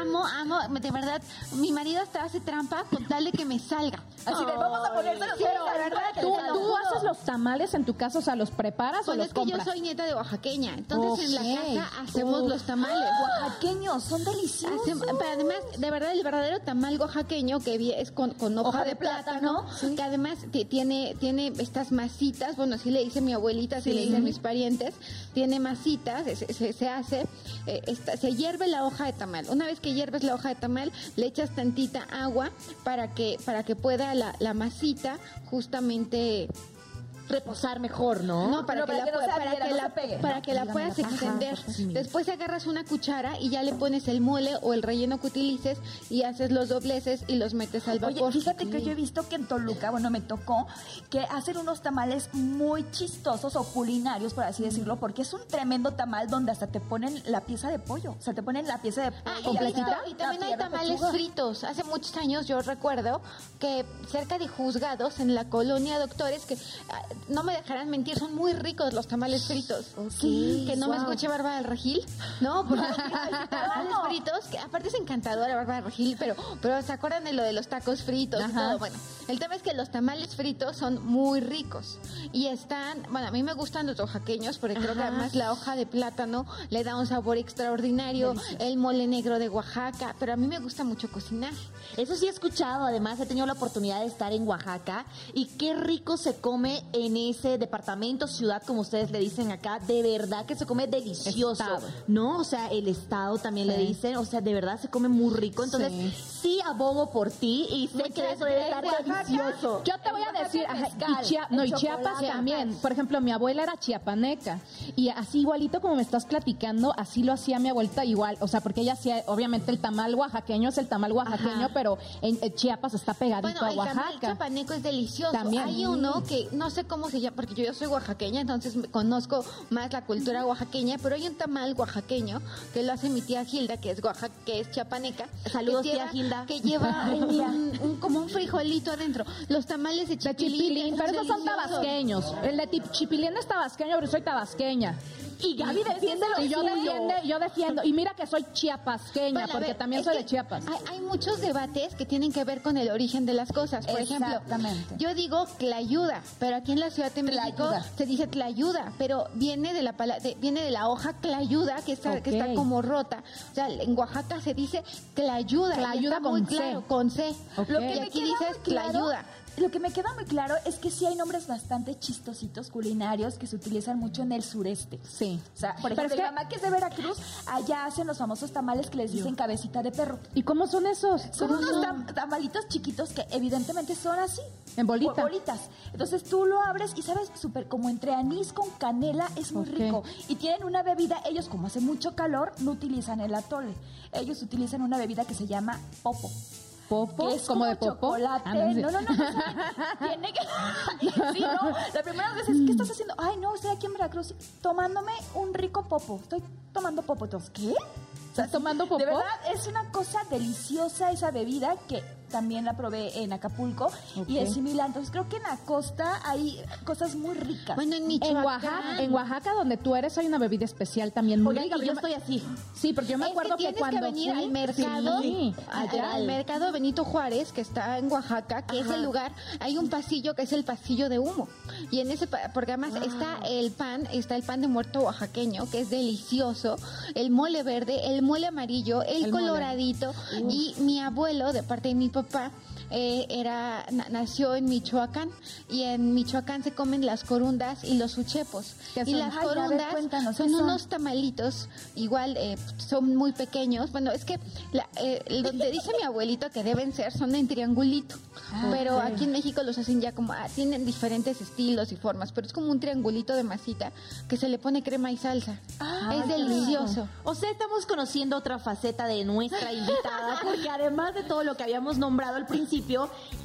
amo, amo. De verdad, mi marido hasta hace trampa con tal de que me salga. Así de, vamos a ponérselo Sí, pero de verdad, que ¿Tú, haces los tamales en tu casa? O sea, ¿los preparas o Bueno, los es que yo compras? soy nieta de oaxaqueña, entonces en la casa hacemos los tamales. Oaxaqueños, son deliciosos. Hacem- pero además, de verdad, el verdadero tamal oaxaqueño que es con, con hoja, Hoja de, de plátano, plátano, que además ti- tiene, tiene estas masitas, bueno, así le dice mi abuelita, así le dicen mis parientes, tiene masitas, se, hace, eh, se hierve la hoja de tamal. Una vez que hierves la hoja de tamal, le echas tantita agua para que, para que pueda la, la masita justamente Reposar mejor, ¿no? no, para No, que la, que no para que no la, se pegue. para que la Dígame puedas extender. mi Después agarras una cuchara y ya le pones el mole o el relleno que utilices y haces los dobleces y los metes al Oye, vapor. fíjate que yo he visto que en Toluca, bueno, me tocó que hacen unos tamales muy chistosos o culinarios, por así decirlo, porque es un tremendo tamal donde hasta te ponen la pieza de pollo. O sea, te ponen la pieza de pollo. Ah, y, ¿Completita? y también hay tamales pechuga. fritos. Hace muchos años yo recuerdo que cerca de juzgados en la colonia Doctores, que ah, no me dejarán mentir, son muy ricos los tamales fritos. Sí, que no me escuche Bárbara del Regil, ¿no? Porque tamales fritos, que aparte es encantadora Bárbara del Regil, pero, pero se acuerdan de lo de los tacos fritos y Ajá. todo. Bueno, el tema es que los tamales fritos son muy ricos y están, bueno, a mí me gustan los oaxaqueños porque creo que Ajá. además la hoja de plátano le da un sabor extraordinario, el mole negro de Oaxaca, pero a mí me gusta mucho cocinar. Eso sí he escuchado, además he tenido la oportunidad de estar en Oaxaca y qué rico se come en ese departamento, ciudad, como ustedes le dicen acá, de verdad que se come delicioso, Estado. ¿no? O sea, el estado también le dicen, o sea, de verdad se come muy rico, entonces Sí. sí, abogo por ti y sé Muchas que eso debe estar delicioso. Yo te voy a decir, el ajá, mezcal, y, Chia- el no, y Chiapas también. Por ejemplo, mi abuela era chiapaneca y así igualito como me estás platicando, así lo hacía mi abuelita igual. O sea, porque ella hacía, obviamente el tamal oaxaqueño es el tamal oaxaqueño, Ajá. pero en, en Chiapas está pegadito Bueno, a el tamal Oaxaca. chapaneco es delicioso. También. Hay uno que no sé cómo se llama, porque yo, yo soy oaxaqueña, entonces conozco más la cultura oaxaqueña, pero hay un tamal oaxaqueño que lo hace mi tía Gilda, que es Oaxaca, que es chapaneca. Saludos, que tía Gilda. Que lleva un, un- como un frijolito adentro. Los tamales de chipilín. pero esos son tabasqueños. El de chipilín es tabasqueño, pero soy tabasqueña. Y Gaby defiende lo Y yo suyo. defiendo, yo defiendo. Y mira que soy chiapasqueña, Bueno, porque ver, también soy de Chiapas. Hay, hay muchos debates que tienen que ver con el origen de las cosas. Por ejemplo, yo digo tlayuda, pero aquí en la Ciudad de México Tlayuda. se dice tlayuda, pero viene de la de- viene de la hoja clayuda que está que está como rota. O sea, en Oaxaca se dice clayuda, y Tlayuda está muy con C. claro, con C. Lo que Y aquí dices muy claro- tlayuda. Lo que me queda muy claro es que sí hay nombres bastante chistositos culinarios que se utilizan mucho en el sureste. Sí. O sea, por ejemplo, es mi que- mamá que es de Veracruz, allá hacen los famosos tamales que les dicen cabecita de perro. ¿Y cómo son esos? Son ¿Cómo unos son? tam- tamalitos chiquitos que evidentemente son así. En bolita. Bo- Bolitas. Entonces tú lo abres y sabes, súper como entre anís con canela, es muy rico. Y tienen una bebida, ellos como hace mucho calor, no utilizan el atole. Ellos utilizan una bebida que se llama popo. Popo, que es como como de popo. chocolate. Ah, no, no, no, no, tiene que... sí, no, la primera vez es, ¿qué estás haciendo? Ay, no, estoy aquí en Veracruz tomándome un rico popo. Estoy tomando popo. ¿qué? ¿Estás tomando De popó? verdad, es una cosa deliciosa esa bebida que también la probé en Acapulco y es similar. Entonces, creo que en la costa hay cosas muy ricas. Bueno, en En Michoacán. Oaxaca, en Oaxaca, donde tú eres, hay una bebida especial también muy Oigan, rica. y yo estoy así. Sí, porque yo me Es acuerdo que, tienes que cuando venir fui- al mercado, Sí, al- allá. al mercado Benito Juárez, que está en Oaxaca, que es el lugar, hay un pasillo que es el pasillo de humo. Y en ese, porque además está el pan, está el pan de muerto oaxaqueño, que es delicioso, el mole verde, el mole amarillo, el, El mole. coloradito, y mi abuelo, de parte de mi papá, eh, era na- nació en Michoacán y en Michoacán se comen las corundas y los uchepos ¿Qué y las Ay, a ver, corundas cuéntanos, ¿qué son son? unos tamalitos, igual eh, son muy pequeños. Bueno, es que la- eh, donde dice mi abuelito que deben ser son en triangulito, Ah, pero aquí en México los hacen ya como, ah, tienen diferentes estilos y formas, pero es como un triangulito de masita que se le pone crema y salsa. Ah, es delicioso. O sea, estamos conociendo otra faceta de nuestra invitada, porque además de todo lo que habíamos nombrado al principio,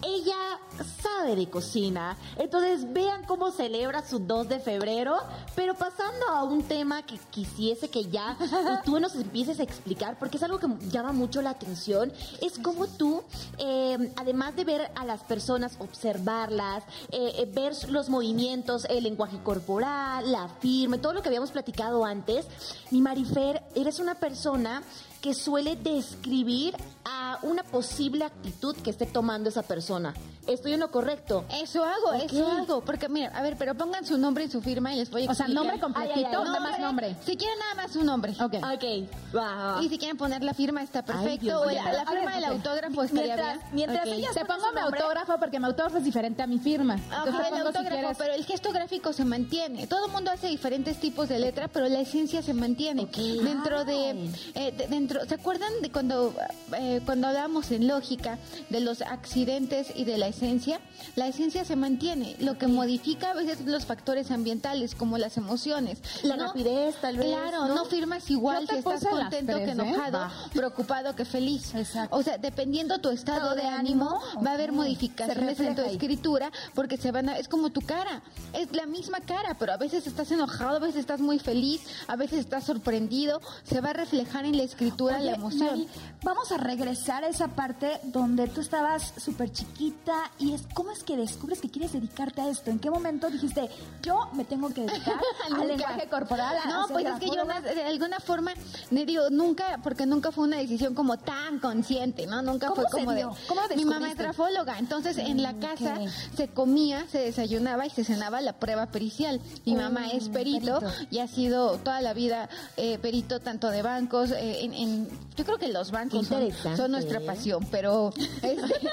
ella sabe de cocina. Entonces, vean cómo celebra su 2 de febrero, pero pasando a un tema que quisiese que ya tú nos empieces a explicar, porque es algo que llama mucho la atención, es cómo tú, eh, además de ver a las personas, observarlas, eh, eh, ver los movimientos, el lenguaje corporal, la firma, todo lo que habíamos platicado antes, mi Marifer, eres una persona que suele describir a una posible actitud que esté tomando esa persona. ¿Estoy en lo correcto? Eso hago, eso hago, porque mira, a ver, pero pongan su nombre y su firma y les voy a O sea, explicar. nombre completito, Ay, ay, ay. nada más nombre. Si quieren nada más su nombre. Ok. Ok, va, va. Y si quieren poner la firma está perfecto. O la, firma del ok. autógrafo estaría Mientras, bien. mientras Ok. ellas Te pongo mi nombre, autógrafo porque mi autógrafo es diferente a mi firma. Entonces, el si quieres- pero el gesto gráfico se mantiene. Todo el mundo hace diferentes tipos de letra, pero la esencia se mantiene. Dentro de, eh, de- dentro, ¿se acuerdan de cuando eh, cuando hablábamos en lógica de los accidentes y de la esencia? La esencia se mantiene. Lo que modifica a veces los factores ambientales, como las emociones. La ¿no? rapidez, tal vez. Claro, no, firmas igual te si estás contento tres, que ¿eh? enojado, preocupado que feliz. Exacto. O sea, dependiendo tu estado de ánimo, va a haber modificaciones en tu ahí. escritura porque se van a, es como tu cara, es la misma cara, pero a veces estás enojado, a veces estás muy feliz, a veces estás sorprendido, se va a reflejar en la escritura la Oye, emoción. Mari, vamos a regresar a esa parte donde tú estabas súper chiquita y es cómo es que descubres que quieres dedicarte a esto. ¿En qué momento dijiste, yo me tengo que dedicar al lenguaje corporal? No, pues es que yo de alguna forma, me digo, nunca, porque nunca fue una decisión como tan consciente, ¿no? Nunca ¿Cómo fue como de... ¿Cómo Mi mamá es grafóloga, entonces en la casa se comía, se desayunaba y se cenaba la prueba pericial. Mi mamá es perito, perito. y ha sido toda la vida eh, perito tanto de bancos, eh, en, en- yo creo que los bancos son, nuestra ¿eh? pasión, pero este,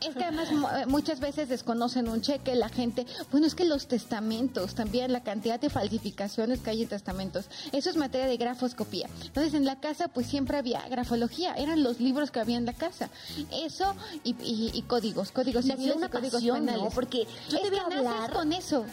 es que además eh, muchas veces desconocen un cheque, la gente, bueno, es que los testamentos, también la cantidad de falsificaciones que hay en testamentos, eso es materia de grafoscopía. Entonces en la casa pues siempre había grafología, eran los libros que había en la casa. Eso y, y- y códigos, códigos civiles una y códigos pasión, ¿no? penales. Porque yo es te voy a hablar- con eso.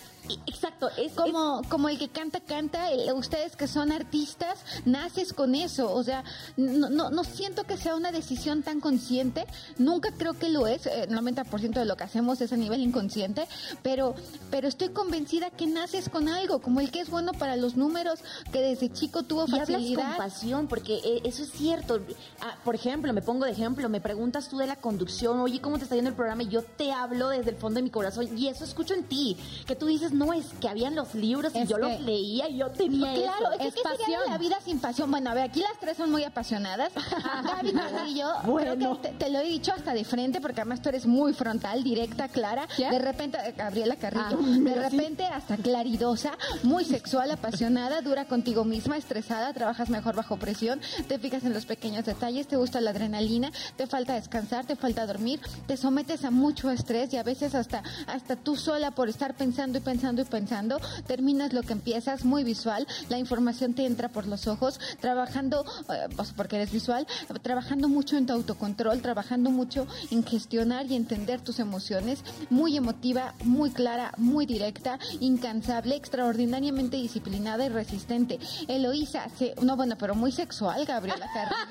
Exacto, es Como, como el que canta, canta, el- ustedes que son artistas, naces con eso. O sea, no, no, no siento que sea una decisión tan consciente, nunca creo que lo es, eh, el 90% de lo que hacemos es a nivel inconsciente, pero, pero estoy convencida que naces con algo, como el que es bueno para los números, que desde chico tuvo Y hablas con facilidad. pasión, porque eh, eso es cierto. Ah, por ejemplo, me pongo de ejemplo, me preguntas tú de la conducción, oye, ¿cómo te está yendo el programa? Y yo te hablo desde el fondo de mi corazón y eso escucho en ti, que tú dices, no, es que habían los libros y Es yo que- los leía y yo tenía Claro, eso. es, que ¿qué sería pasión. la vida sin pasión. Bueno, a ver, aquí las tres son muy apasionadas. Gaby Carrillo, Bueno. creo que te, te lo he dicho hasta de frente, porque además tú eres muy frontal, directa, clara. ¿Quién? De repente, eh, Gabriela Carrillo, Ah, de sí. repente hasta claridosa, muy sexual, apasionada, dura contigo misma, estresada, trabajas mejor bajo presión, te fijas en los pequeños detalles, te gusta la adrenalina, te falta descansar, te falta dormir, te sometes a mucho estrés y a veces hasta, hasta tú sola por estar pensando y pensando y pensando, terminas lo que empiezas, muy visual, la información te entra por los ojos, trabajando, eh, pues porque eres visual, trabajando mucho en tu autocontrol, trabajando mucho en gestionar y entender tus emociones, muy emotiva, muy clara, muy directa, incansable, extraordinariamente disciplinada y resistente. Eloísa, se- no bueno, pero muy sexual, Gabriela Carrillo.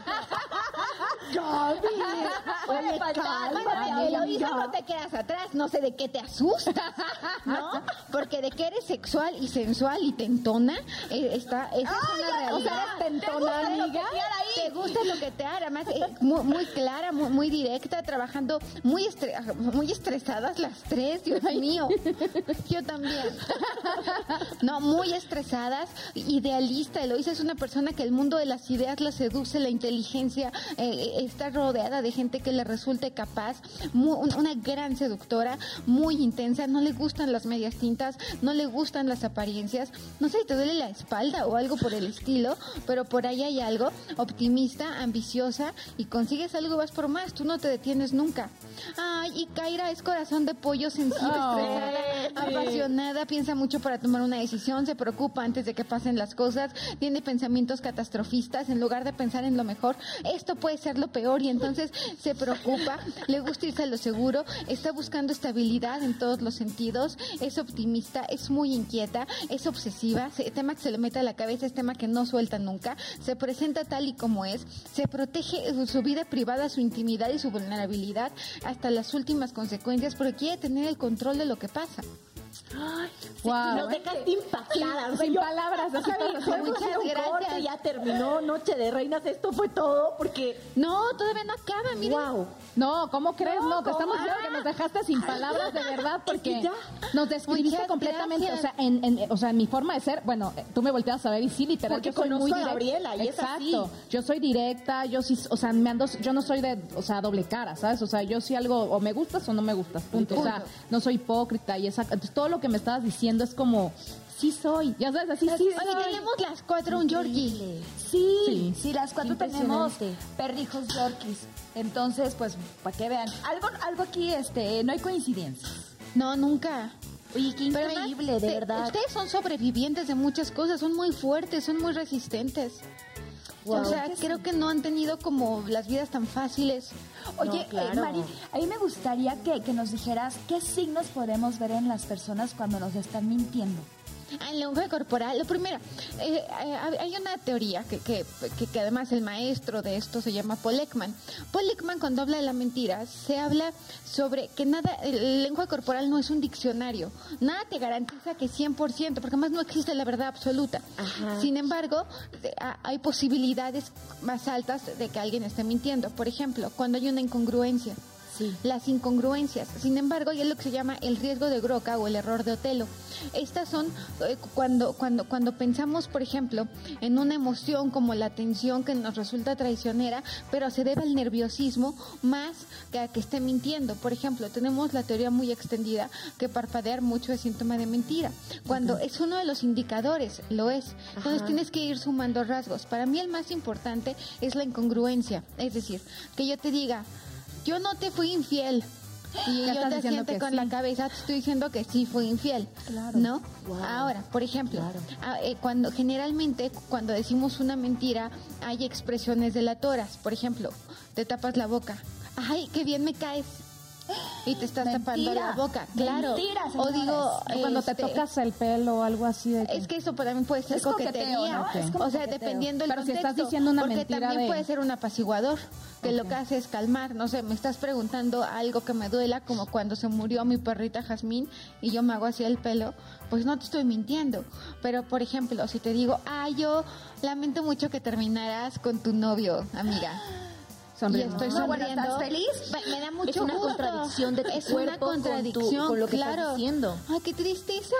Oye, Bueno, Eloísa, no te quedas atrás, no sé de qué te asustas, ¿no? Porque de que eres sexual y sensual y tentona, eh, está, esa es una realidad. o sea, eres tentona, amiga. Te gusta lo que te hará, además, eh, muy, muy clara, muy, muy directa, trabajando muy, estre- muy estresadas las tres, Dios mío. Yo también. No, muy estresadas, idealista. Eloisa es una persona que el mundo de las ideas la seduce, la inteligencia, eh, está rodeada de gente que le resulte capaz, una gran seductora, muy intensa, no le gustan las medias tintas, no le gustan las apariencias, no sé si te duele la espalda o algo por el estilo, pero por ahí hay algo, optimista, ambiciosa y consigues algo vas por más, tú no te detienes nunca. Ay, y Kaira es corazón de pollo sensible, Oh. estresada, apasionada, piensa mucho para tomar una decisión, se preocupa antes de que pasen las cosas, tiene pensamientos catastrofistas en lugar de pensar en lo mejor. Esto puede ser lo peor y entonces se preocupa, le gusta irse a lo seguro, está buscando estabilidad en todos los sentidos, es optimista, es muy inquieta, es obsesiva, se- tema que se le mete a la cabeza es tema que no suelta nunca, se presenta tal y como es, se protege su vida privada, su intimidad y su vulnerabilidad hasta las últimas consecuencias porque quiere tener el control de lo que pasa. Wow. Nos dejaste impactadas. o sea, Sin yo- palabras, así podemos Muchas gracias. corte, ya terminó Noche de Reinas, esto fue todo, porque... No, todavía no acaba, mira. Wow. No, ¿cómo crees? No, te estamos diciendo que nos dejaste sin palabras de verdad porque que ya. nos describiste Muchas completamente, gracias. o sea, en, en- o sea, en mi forma de ser, bueno, eh, tú me volteas a ver y sí, literal, Porque yo soy muy directa. Gabriela y es Exacto. así. Yo soy directa, yo sí, o sea, me ando, yo no soy de, o sea, doble cara, ¿sabes? O sea, yo sí algo, o me gustas o no me gustas, punto. O sea, no soy hipócrita y esa, entonces todo lo que me estabas diciendo es como, sí soy, ya sabes, así sí Oye, soy. tenemos las cuatro un Yorkie. Sí, Sí. sí, las cuatro tenemos perrijos yorkies. Entonces, pues, para que vean. Algo, algo aquí, este, no hay coincidencias. No, nunca. Oye, qué Pero además, increíble, de te- verdad. Ustedes son sobrevivientes de muchas cosas, son muy fuertes, son muy resistentes. Wow. O sea, creo que no han tenido como las vidas tan fáciles. Oye, No, claro. eh, Mari, a mí me gustaría que, que nos dijeras qué signos podemos ver en las personas cuando nos están mintiendo. Ah, En lenguaje corporal, lo primero, eh, eh, hay una teoría que, que, que- que además el maestro de esto se llama Paul Ekman. Paul Ekman cuando habla de la mentira se habla sobre que nada, el lenguaje corporal no es un diccionario, nada te garantiza que 100%, porque además no existe la verdad absoluta. Ajá. Sin embargo, hay posibilidades más altas de que alguien esté mintiendo. Por ejemplo, cuando hay una incongruencia Sí. las incongruencias. Sin embargo, y es lo que se llama el riesgo de Broca o el error de Otelo. Estas son eh, cuando, cuando, cuando pensamos, por ejemplo, en una emoción como la tensión que nos resulta traicionera, pero se debe al nerviosismo más que a que esté mintiendo. Por ejemplo, tenemos la teoría muy extendida que parpadear mucho es síntoma de mentira. Cuando es uno de los indicadores, lo es. Entonces Ajá. tienes que ir sumando rasgos. Para mí el más importante es la incongruencia. Es decir, que yo te diga, yo no te fui infiel. Y yo te que con sí. la cabeza, te estoy diciendo que sí fui infiel. Claro. ¿No? Wow. Ahora, por ejemplo, Claro. ah, eh, cuando generalmente cuando decimos una mentira hay expresiones delatoras. Por ejemplo, te tapas la boca. Ay, qué bien me caes. Y te estás tapando la boca, claro. Mentira, o digo, Cuando te este, tocas el pelo o algo así de que- es que eso también puede ser Es coqueteo, coquetería. ¿no? Es O sea, coqueteo. dependiendo del Pero si contexto. estás diciendo una porque mentira también de- puede ser un apaciguador, que lo que hace es calmar. No sé, me estás preguntando algo que me duela, como cuando se murió mi perrita Jazmín y yo me hago así el pelo, pues no te estoy mintiendo. Pero, por ejemplo, si te digo, ah, yo lamento mucho que terminaras con tu novio, amiga. Y sonriendo. estoy No, bueno, sonriendo. ¿estás feliz? Me, me da mucho Es una gusto. contradicción de tu Es cuerpo una con tu- contradicción, con lo que estás claro. diciendo. Ay, qué tristeza.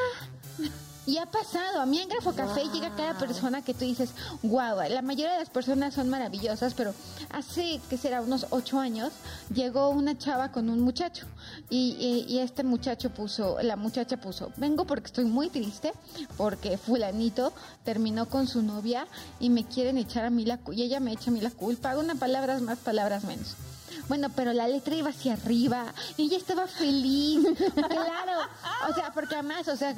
Y ha pasado, a mí en Grafo Café llega cada persona que tú dices, wow, la mayoría de las personas son maravillosas, pero hace, que será, unos ocho años, llegó una chava con un muchacho y, y- y este muchacho puso, la muchacha puso, vengo porque estoy muy triste, porque fulanito terminó con su novia y me quieren echar a mí la culpa, y ella me echa a mí la culpa, una palabras más, palabras menos. Bueno, pero la letra iba hacia arriba y ella estaba feliz. claro. O sea, porque además, o sea,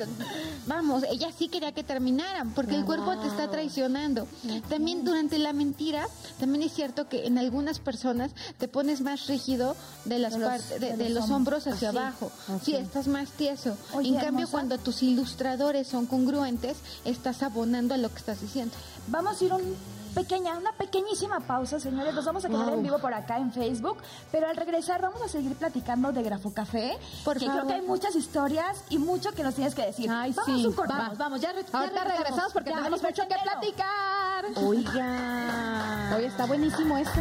vamos, ella sí quería que terminaran porque el cuerpo te está traicionando. También durante la mentira, también es cierto que en algunas personas te pones más rígido de las De los- partes, de, de de los los hombros hacia así. abajo. Sí, estás más tieso. Oye, en cambio, hermosa. cuando tus ilustradores son congruentes, estás abonando a lo que estás diciendo. Vamos a ir un pequeña, una pequeñísima pausa, señores. Nos vamos a quedar en vivo por acá en Facebook, pero al regresar vamos a seguir platicando de Grafo Café, Por que creo que hay muchas historias y mucho que nos tienes que decir. Ay, vamos sí. un corte. Vamos, Vamos, ya, re- ya Ahorita regresamos porque Ya, tenemos mucho que platicar. Oiga. Hoy está buenísimo esto.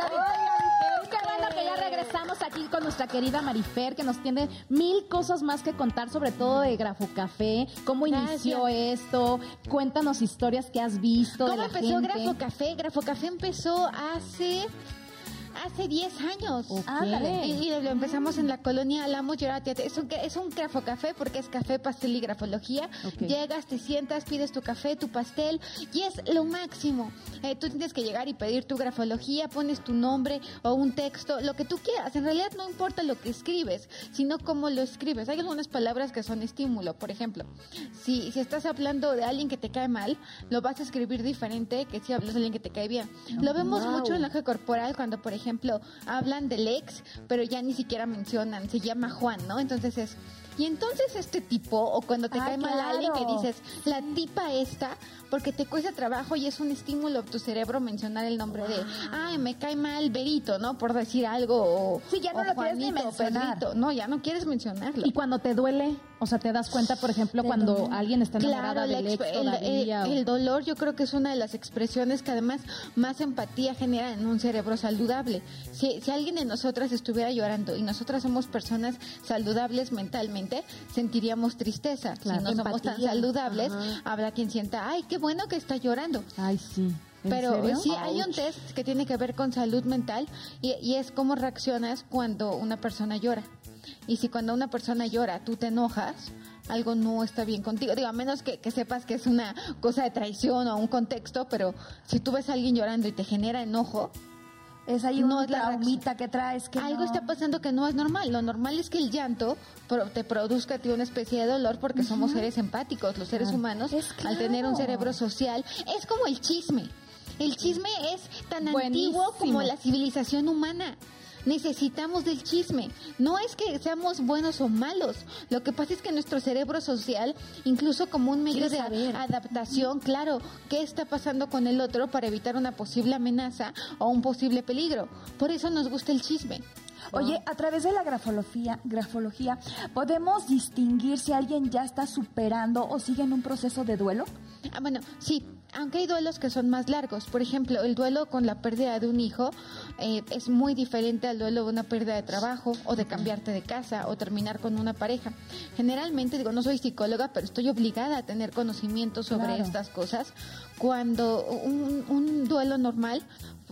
Gaby. Qué bueno que ya regresamos aquí con nuestra querida Marifer, que nos tiene mil cosas más que contar, sobre todo de Grafo Café, cómo inició esto, cuéntanos historias que has visto de ¿Cómo la empezó gente. Grafo Café? Grafo Café empezó hace hace 10 años. Ándale. Y, y lo empezamos en la colonia Alamo Llorate. Es un, es un grafo café porque es café, pastel y grafología. Ok. Llegas, te sientas, pides tu café, tu pastel y es lo máximo. Eh, tú tienes que llegar y pedir tu grafología, pones tu nombre o un texto, lo que tú quieras. En realidad no importa lo que escribes, sino cómo lo escribes. Hay algunas palabras que son estímulo. Por ejemplo, si, si estás hablando de alguien que te cae mal, lo vas a escribir diferente que si hablas de alguien que te cae bien. Lo vemos mucho en lenguaje corporal cuando, por ejemplo, hablan del ex, pero ya ni siquiera mencionan, se llama Juan, ¿no? Entonces es... Y entonces este tipo, o cuando te Ah, cae mal alguien que claro. dices, la tipa esta, porque te cuesta trabajo y es un estímulo a tu cerebro mencionar el nombre de, ay, me cae mal Berito, ¿no? Por decir algo, o, Sí, ya no o lo quieres ni Juanito, mencionar. Pedrito. No, ya no quieres mencionarlo. Y cuando te duele, o sea, te das cuenta, por ejemplo, cuando alguien está enamorada la del ex el, el dolor yo creo que es una de las expresiones que además más empatía genera en un cerebro saludable. Si, si alguien de nosotras estuviera llorando y nosotras somos personas saludables mentalmente, sentiríamos tristeza. Claro, si no somos tan empatía. saludables, Ajá. habrá quien sienta, ay, qué bueno que está llorando. Ay, sí. ¿En Pero serio? sí, hay un test que tiene que ver con salud mental y, y es cómo reaccionas cuando una persona llora. Y si cuando una persona llora tú te enojas, algo no está bien contigo. Digo, a menos que, que sepas que es una cosa de traición o un contexto, pero si tú ves a alguien llorando y te genera enojo, Es ahí No es la traumita que traes que algo no. está pasando que no es normal. Lo normal es que el llanto te produzca a ti una especie de dolor porque somos seres empáticos. Los seres humanos, al tener un cerebro social, es como el chisme. El chisme es tan Buenísimo. antiguo como la civilización humana. Necesitamos del chisme. No es que seamos buenos o malos. Lo que pasa es que nuestro cerebro social, incluso como un medio de saber. adaptación, claro, qué está pasando con el otro para evitar una posible amenaza o un posible peligro. Por eso nos gusta el chisme. Oye, a través de la grafología, grafología, ¿podemos distinguir si alguien ya está superando o sigue en un proceso de duelo? Ah, bueno, sí, aunque hay duelos que son más largos. Por ejemplo, el duelo con la pérdida de un hijo eh, es muy diferente al duelo de una pérdida de trabajo o de cambiarte de casa o terminar con una pareja. Generalmente, digo, no soy psicóloga, pero estoy obligada a tener conocimiento sobre Claro. estas cosas. Cuando un, un duelo normal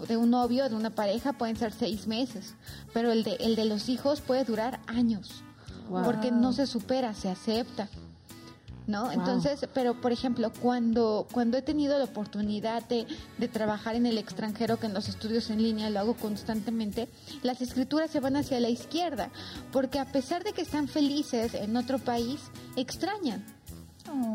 de un novio, de una pareja, pueden ser seis meses, pero el de, el de los hijos puede durar años, Wow. porque no se supera, se acepta. ¿No? Entonces, pero por ejemplo, cuando, cuando he tenido la oportunidad de, de trabajar en el extranjero, que en los estudios en línea lo hago constantemente, las escrituras se van hacia la izquierda, porque a pesar de que están felices en otro país, extrañan.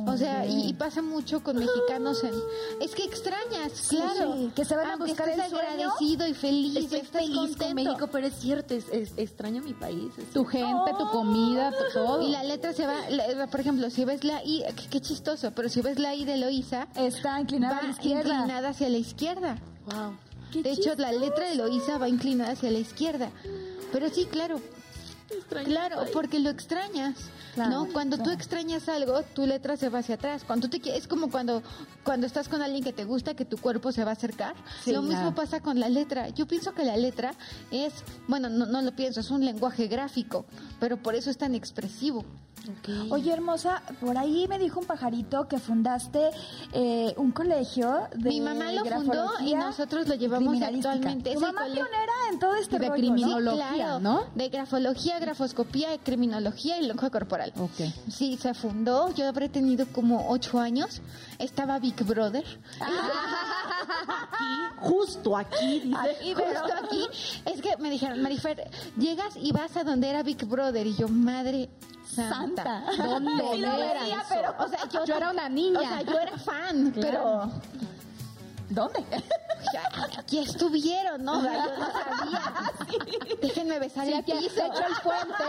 O sea, y, y pasa mucho con mexicanos en... Es que extrañas, claro. sí, que se van a buscar el sueño, agradecido y feliz, Estoy feliz con contento. México, pero es cierto, es, es- extraño mi país. es Tu gente, tu comida, tu todo. Y la letra se va, la- por ejemplo, si ves la I, qué, chistoso, pero si ves la I de Eloísa, Está inclinada va a la izquierda. inclinada hacia la izquierda. Wow. Qué De hecho, la letra de Eloísa va inclinada hacia la izquierda. Pero sí, claro, Claro, porque lo extrañas, ¿no? Cuando tú extrañas algo, tu letra se va hacia atrás. Cuando tú te es como cuando cuando estás con alguien que te gusta, que tu cuerpo se va a acercar. lo mismo pasa con la letra. Yo pienso que la letra es, bueno, no, no lo pienso, es un lenguaje gráfico, pero por eso es tan expresivo. Oye, hermosa, por ahí me dijo un pajarito que fundaste eh, un colegio de Mi mamá lo fundó y nosotros lo llevamos actualmente. Tu mamá pionera en todo este de rollo, criminología. ¿no? claro, ¿no? De grafología, grafoscopía, criminología y lenguaje corporal. Ok. Sí, se fundó. Yo habré tenido como ocho años. Estaba Big Brother. Justo aquí, dice. Y justo aquí, es que me dijeron, Marifer, llegas y vas a donde era Big Brother. Y yo, madre santa. ¿Dónde Sí lo era veía, eso? pero, o sea, yo, Yo era una niña. O sea, yo era fan, pero ¿Dónde? aquí estuvieron, ¿no? Yo no sabía. Déjenme besar Sí, el que, de piso. hecho el puente,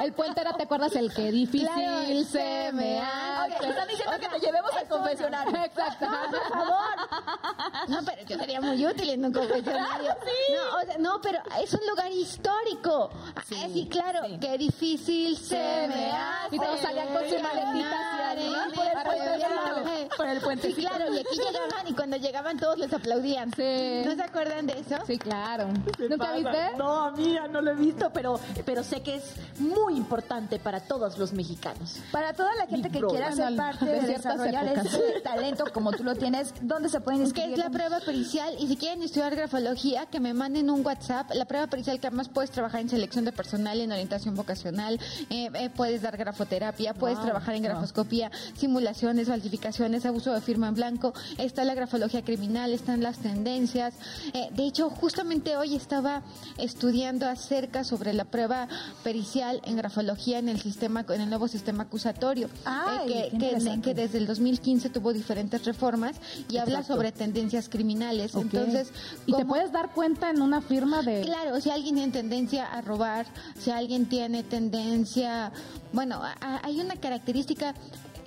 el puente era, ¿te acuerdas? El que difícil Claro, se me hace. Ok, están diciendo que te llevemos al confesionario. Exacto. por favor. No, pero yo sería muy útil en un confesionario. No, o sea, no, pero es un lugar histórico. Sí, claro, qué difícil se me hace. Y todos salían con su maletita ¿no? Por el viaje. Por el Sí, puentecito. claro, y aquí llegaban y cuando llegaban todos les aplaudían. Sí. ¿No se acuerdan de eso? Sí, claro. ¿Nunca viste? No, amiga, no lo he visto, pero, pero sé que es muy importante para todos los mexicanos. Para toda la gente que quiera ser parte de de, ciertas desarrollar ese talento como tú lo tienes, ¿dónde se pueden que inscribir? es la prueba pericial y si quieren estudiar grafología que me manden un WhatsApp la prueba pericial que además puedes trabajar en selección de personal en orientación vocacional eh, eh, puedes dar grafoterapia puedes trabajar en grafoscopía simulaciones falsificaciones abuso de firma en blanco está la grafología criminal están las tendencias Eh, de hecho justamente hoy estaba estudiando acerca sobre la prueba pericial en grafología en el sistema en el nuevo sistema acusatorio Ay, eh, que, que, que desde el 2015 tuvo diferentes reformas y habla sobre tendencias criminales. Entonces, y te ¿cómo- puedes dar cuenta en una firma de Claro, si alguien tiene tendencia a robar, si alguien tiene tendencia, bueno, a- hay una característica,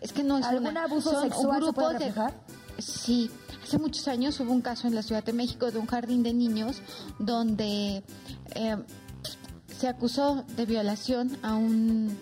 es que no es ¿Algún una, abuso son sexual se grupos puede de-? Sí, hace muchos años hubo un caso en la Ciudad de México de un jardín de niños donde eh, se acusó de violación a un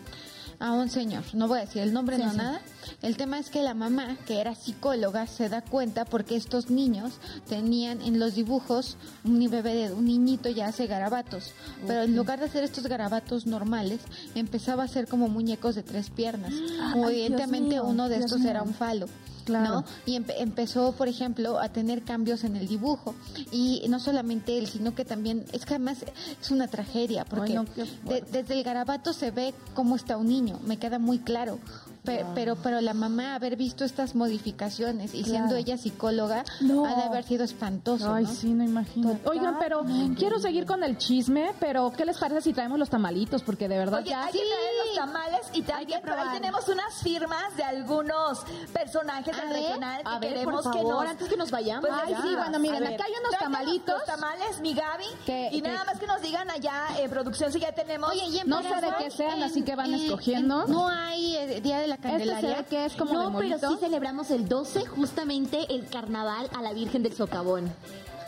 a un señor, no voy a decir el nombre, no nada. El tema es que la mamá, que era psicóloga, se da cuenta porque estos niños tenían en los dibujos un bebé, de- un niñito ya hace garabatos, pero en lugar de hacer estos garabatos normales, empezaba a hacer como muñecos de tres piernas. Evidentemente uno de Dios estos mío. era un falo. Claro. ¿no? Y empe- empezó, por ejemplo, a tener cambios en el dibujo. Y no solamente él, sino que también, es que además es una tragedia, porque Ay, no, de- desde el garabato se ve cómo está un niño, me queda muy claro. Pe- Pero, pero la mamá haber visto estas modificaciones y siendo ella psicóloga, No. ha de haber sido espantoso. Ay, ¿no? sí, no imagino. Oigan, pero quiero seguir con el chisme, pero ¿qué les parece si traemos los tamalitos? Porque de verdad Oye, ya... hay que traer los tamales y también por ahí tenemos unas firmas de algunos personajes del regional que A ver, queremos por que nos... antes que nos vayamos. Pues Ay, ya. sí, bueno, miren, acá hay unos tamalitos. Los tamales, mi Gaby. Que- y que- nada más que nos digan allá en producción si ya tenemos. Oye, y en No sé de qué sean, en- así que van en- escogiendo. en- no hay eh, Día de la Se Candelaria. que es como no, pero sí celebramos el 12, justamente el carnaval a la Virgen del Socavón.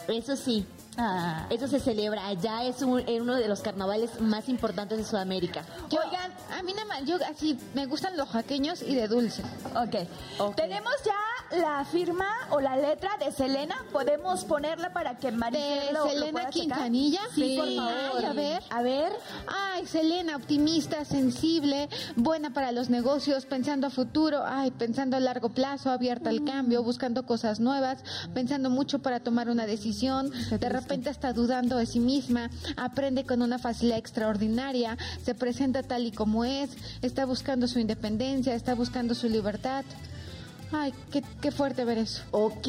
Eso sí, Ah. eso se celebra allá, es un- uno de los carnavales más importantes de Sudamérica. Yo- a mí nada más, yo así, me gustan los jaqueños y de dulce. ok. Tenemos ya la firma o la letra de Selena. Podemos ponerla para que María lo, lo Selena pueda checar? Quintanilla. Sí, por favor. Ay, a ver. A ver. Ay, Selena, optimista, sensible, buena para los negocios, pensando a futuro, ay, pensando a largo plazo, abierta al cambio, buscando cosas nuevas, pensando mucho para tomar una decisión, de repente está dudando de sí misma, aprende con una facilidad extraordinaria, se presenta tal y como es, está buscando su independencia, está buscando su libertad. Ay, qué, qué fuerte ver eso. Ok,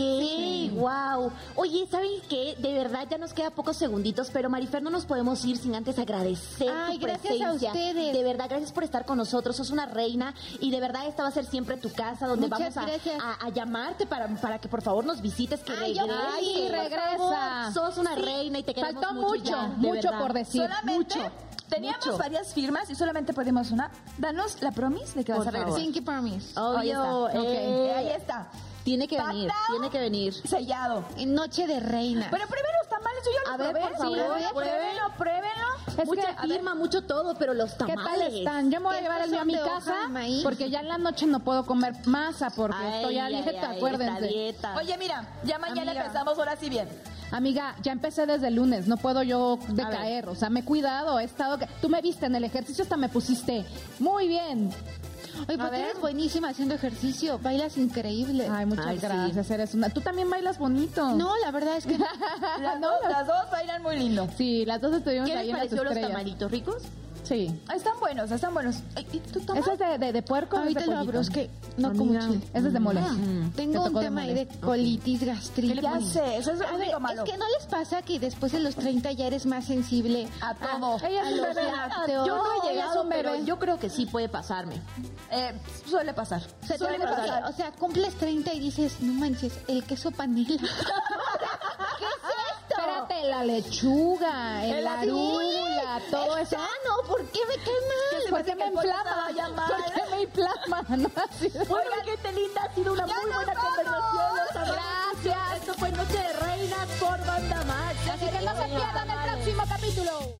wow. Oye, ¿saben qué? De verdad ya nos queda pocos segunditos, pero Marifer no nos podemos ir sin antes agradecer Ay, tu gracias a presencia. ustedes. De verdad, gracias por estar con nosotros. Sos una reina y de verdad esta va a ser siempre tu casa donde Muchas vamos a, a- a llamarte para, para que por favor nos visites, que Ay, yo Ay, regresa. favor, Sos una reina y te queremos Faltó mucho, mucho, ya, de mucho verdad. por decir. Solamente mucho. Teníamos mucho. varias firmas y solamente pedimos una. Danos la promise de que vas a regresar. Pinky Promise. Ahí está. Obvio, Ok, eh, Ahí está. Tiene que venir, tiene que venir. Sellado. En Noche de Reina. Pero primero yo ya los A ver, probé. por favor, Sí, pruébenlo, pruébenlo. Es mucha que, firma, mucho todo, pero los ¿Qué tamales. tal están? Yo me voy a ¿Qué llevar el mío a mi casa porque ya en la noche no puedo comer masa porque Ay, estoy a dieta, acuérdense. dieta. Oye, mira, ya mañana Amiga. empezamos ahora sí bien. Amiga, ya empecé desde el lunes, no puedo yo decaer, o sea, me he cuidado, he estado... Tú me viste en el ejercicio, hasta me pusiste muy bien. Oye, tú eres buenísima haciendo ejercicio, bailas increíble. Ay, muchas Ay, sí. gracias, eres una... Tú también bailas bonito. No, la verdad es que. Las, dos, las dos bailan muy lindo. Sí, las dos estuvimos ¿Qué ahí les en pareció los estrellas. ricos? Sí. Están buenos, están buenos. Ay, ¿Y tú tomas? ¿Ese es de, de, de puerco es Ahorita de lo abro, es que no como Amiga. chile. Ese es de mole. Mm. Tengo Te un tema ahí de colitis, gastritis. Ya sé, eso es A ver, malo. es que no les pasa que después de los 30 ya eres más sensible A todo. Ella es a un bebé. lácteos. Yo no he es llegado, pero yo creo que sí puede pasarme. Eh, suele pasar. Se suele pasar. pasar. O sea, cumples 30 y dices, no manches, el queso panela. Espérate, la lechuga, el arula, todo eso. Ah, no, ¿por qué me cae mal? Que se ¿Por qué me inflama? ¿Por qué me inflama? Bueno, gente linda, ha sido una ¡Ya muy buena conversación. Gracias. Esto fue Noche de Reinas por Banda Max. Así que no se pierdan el próximo capítulo.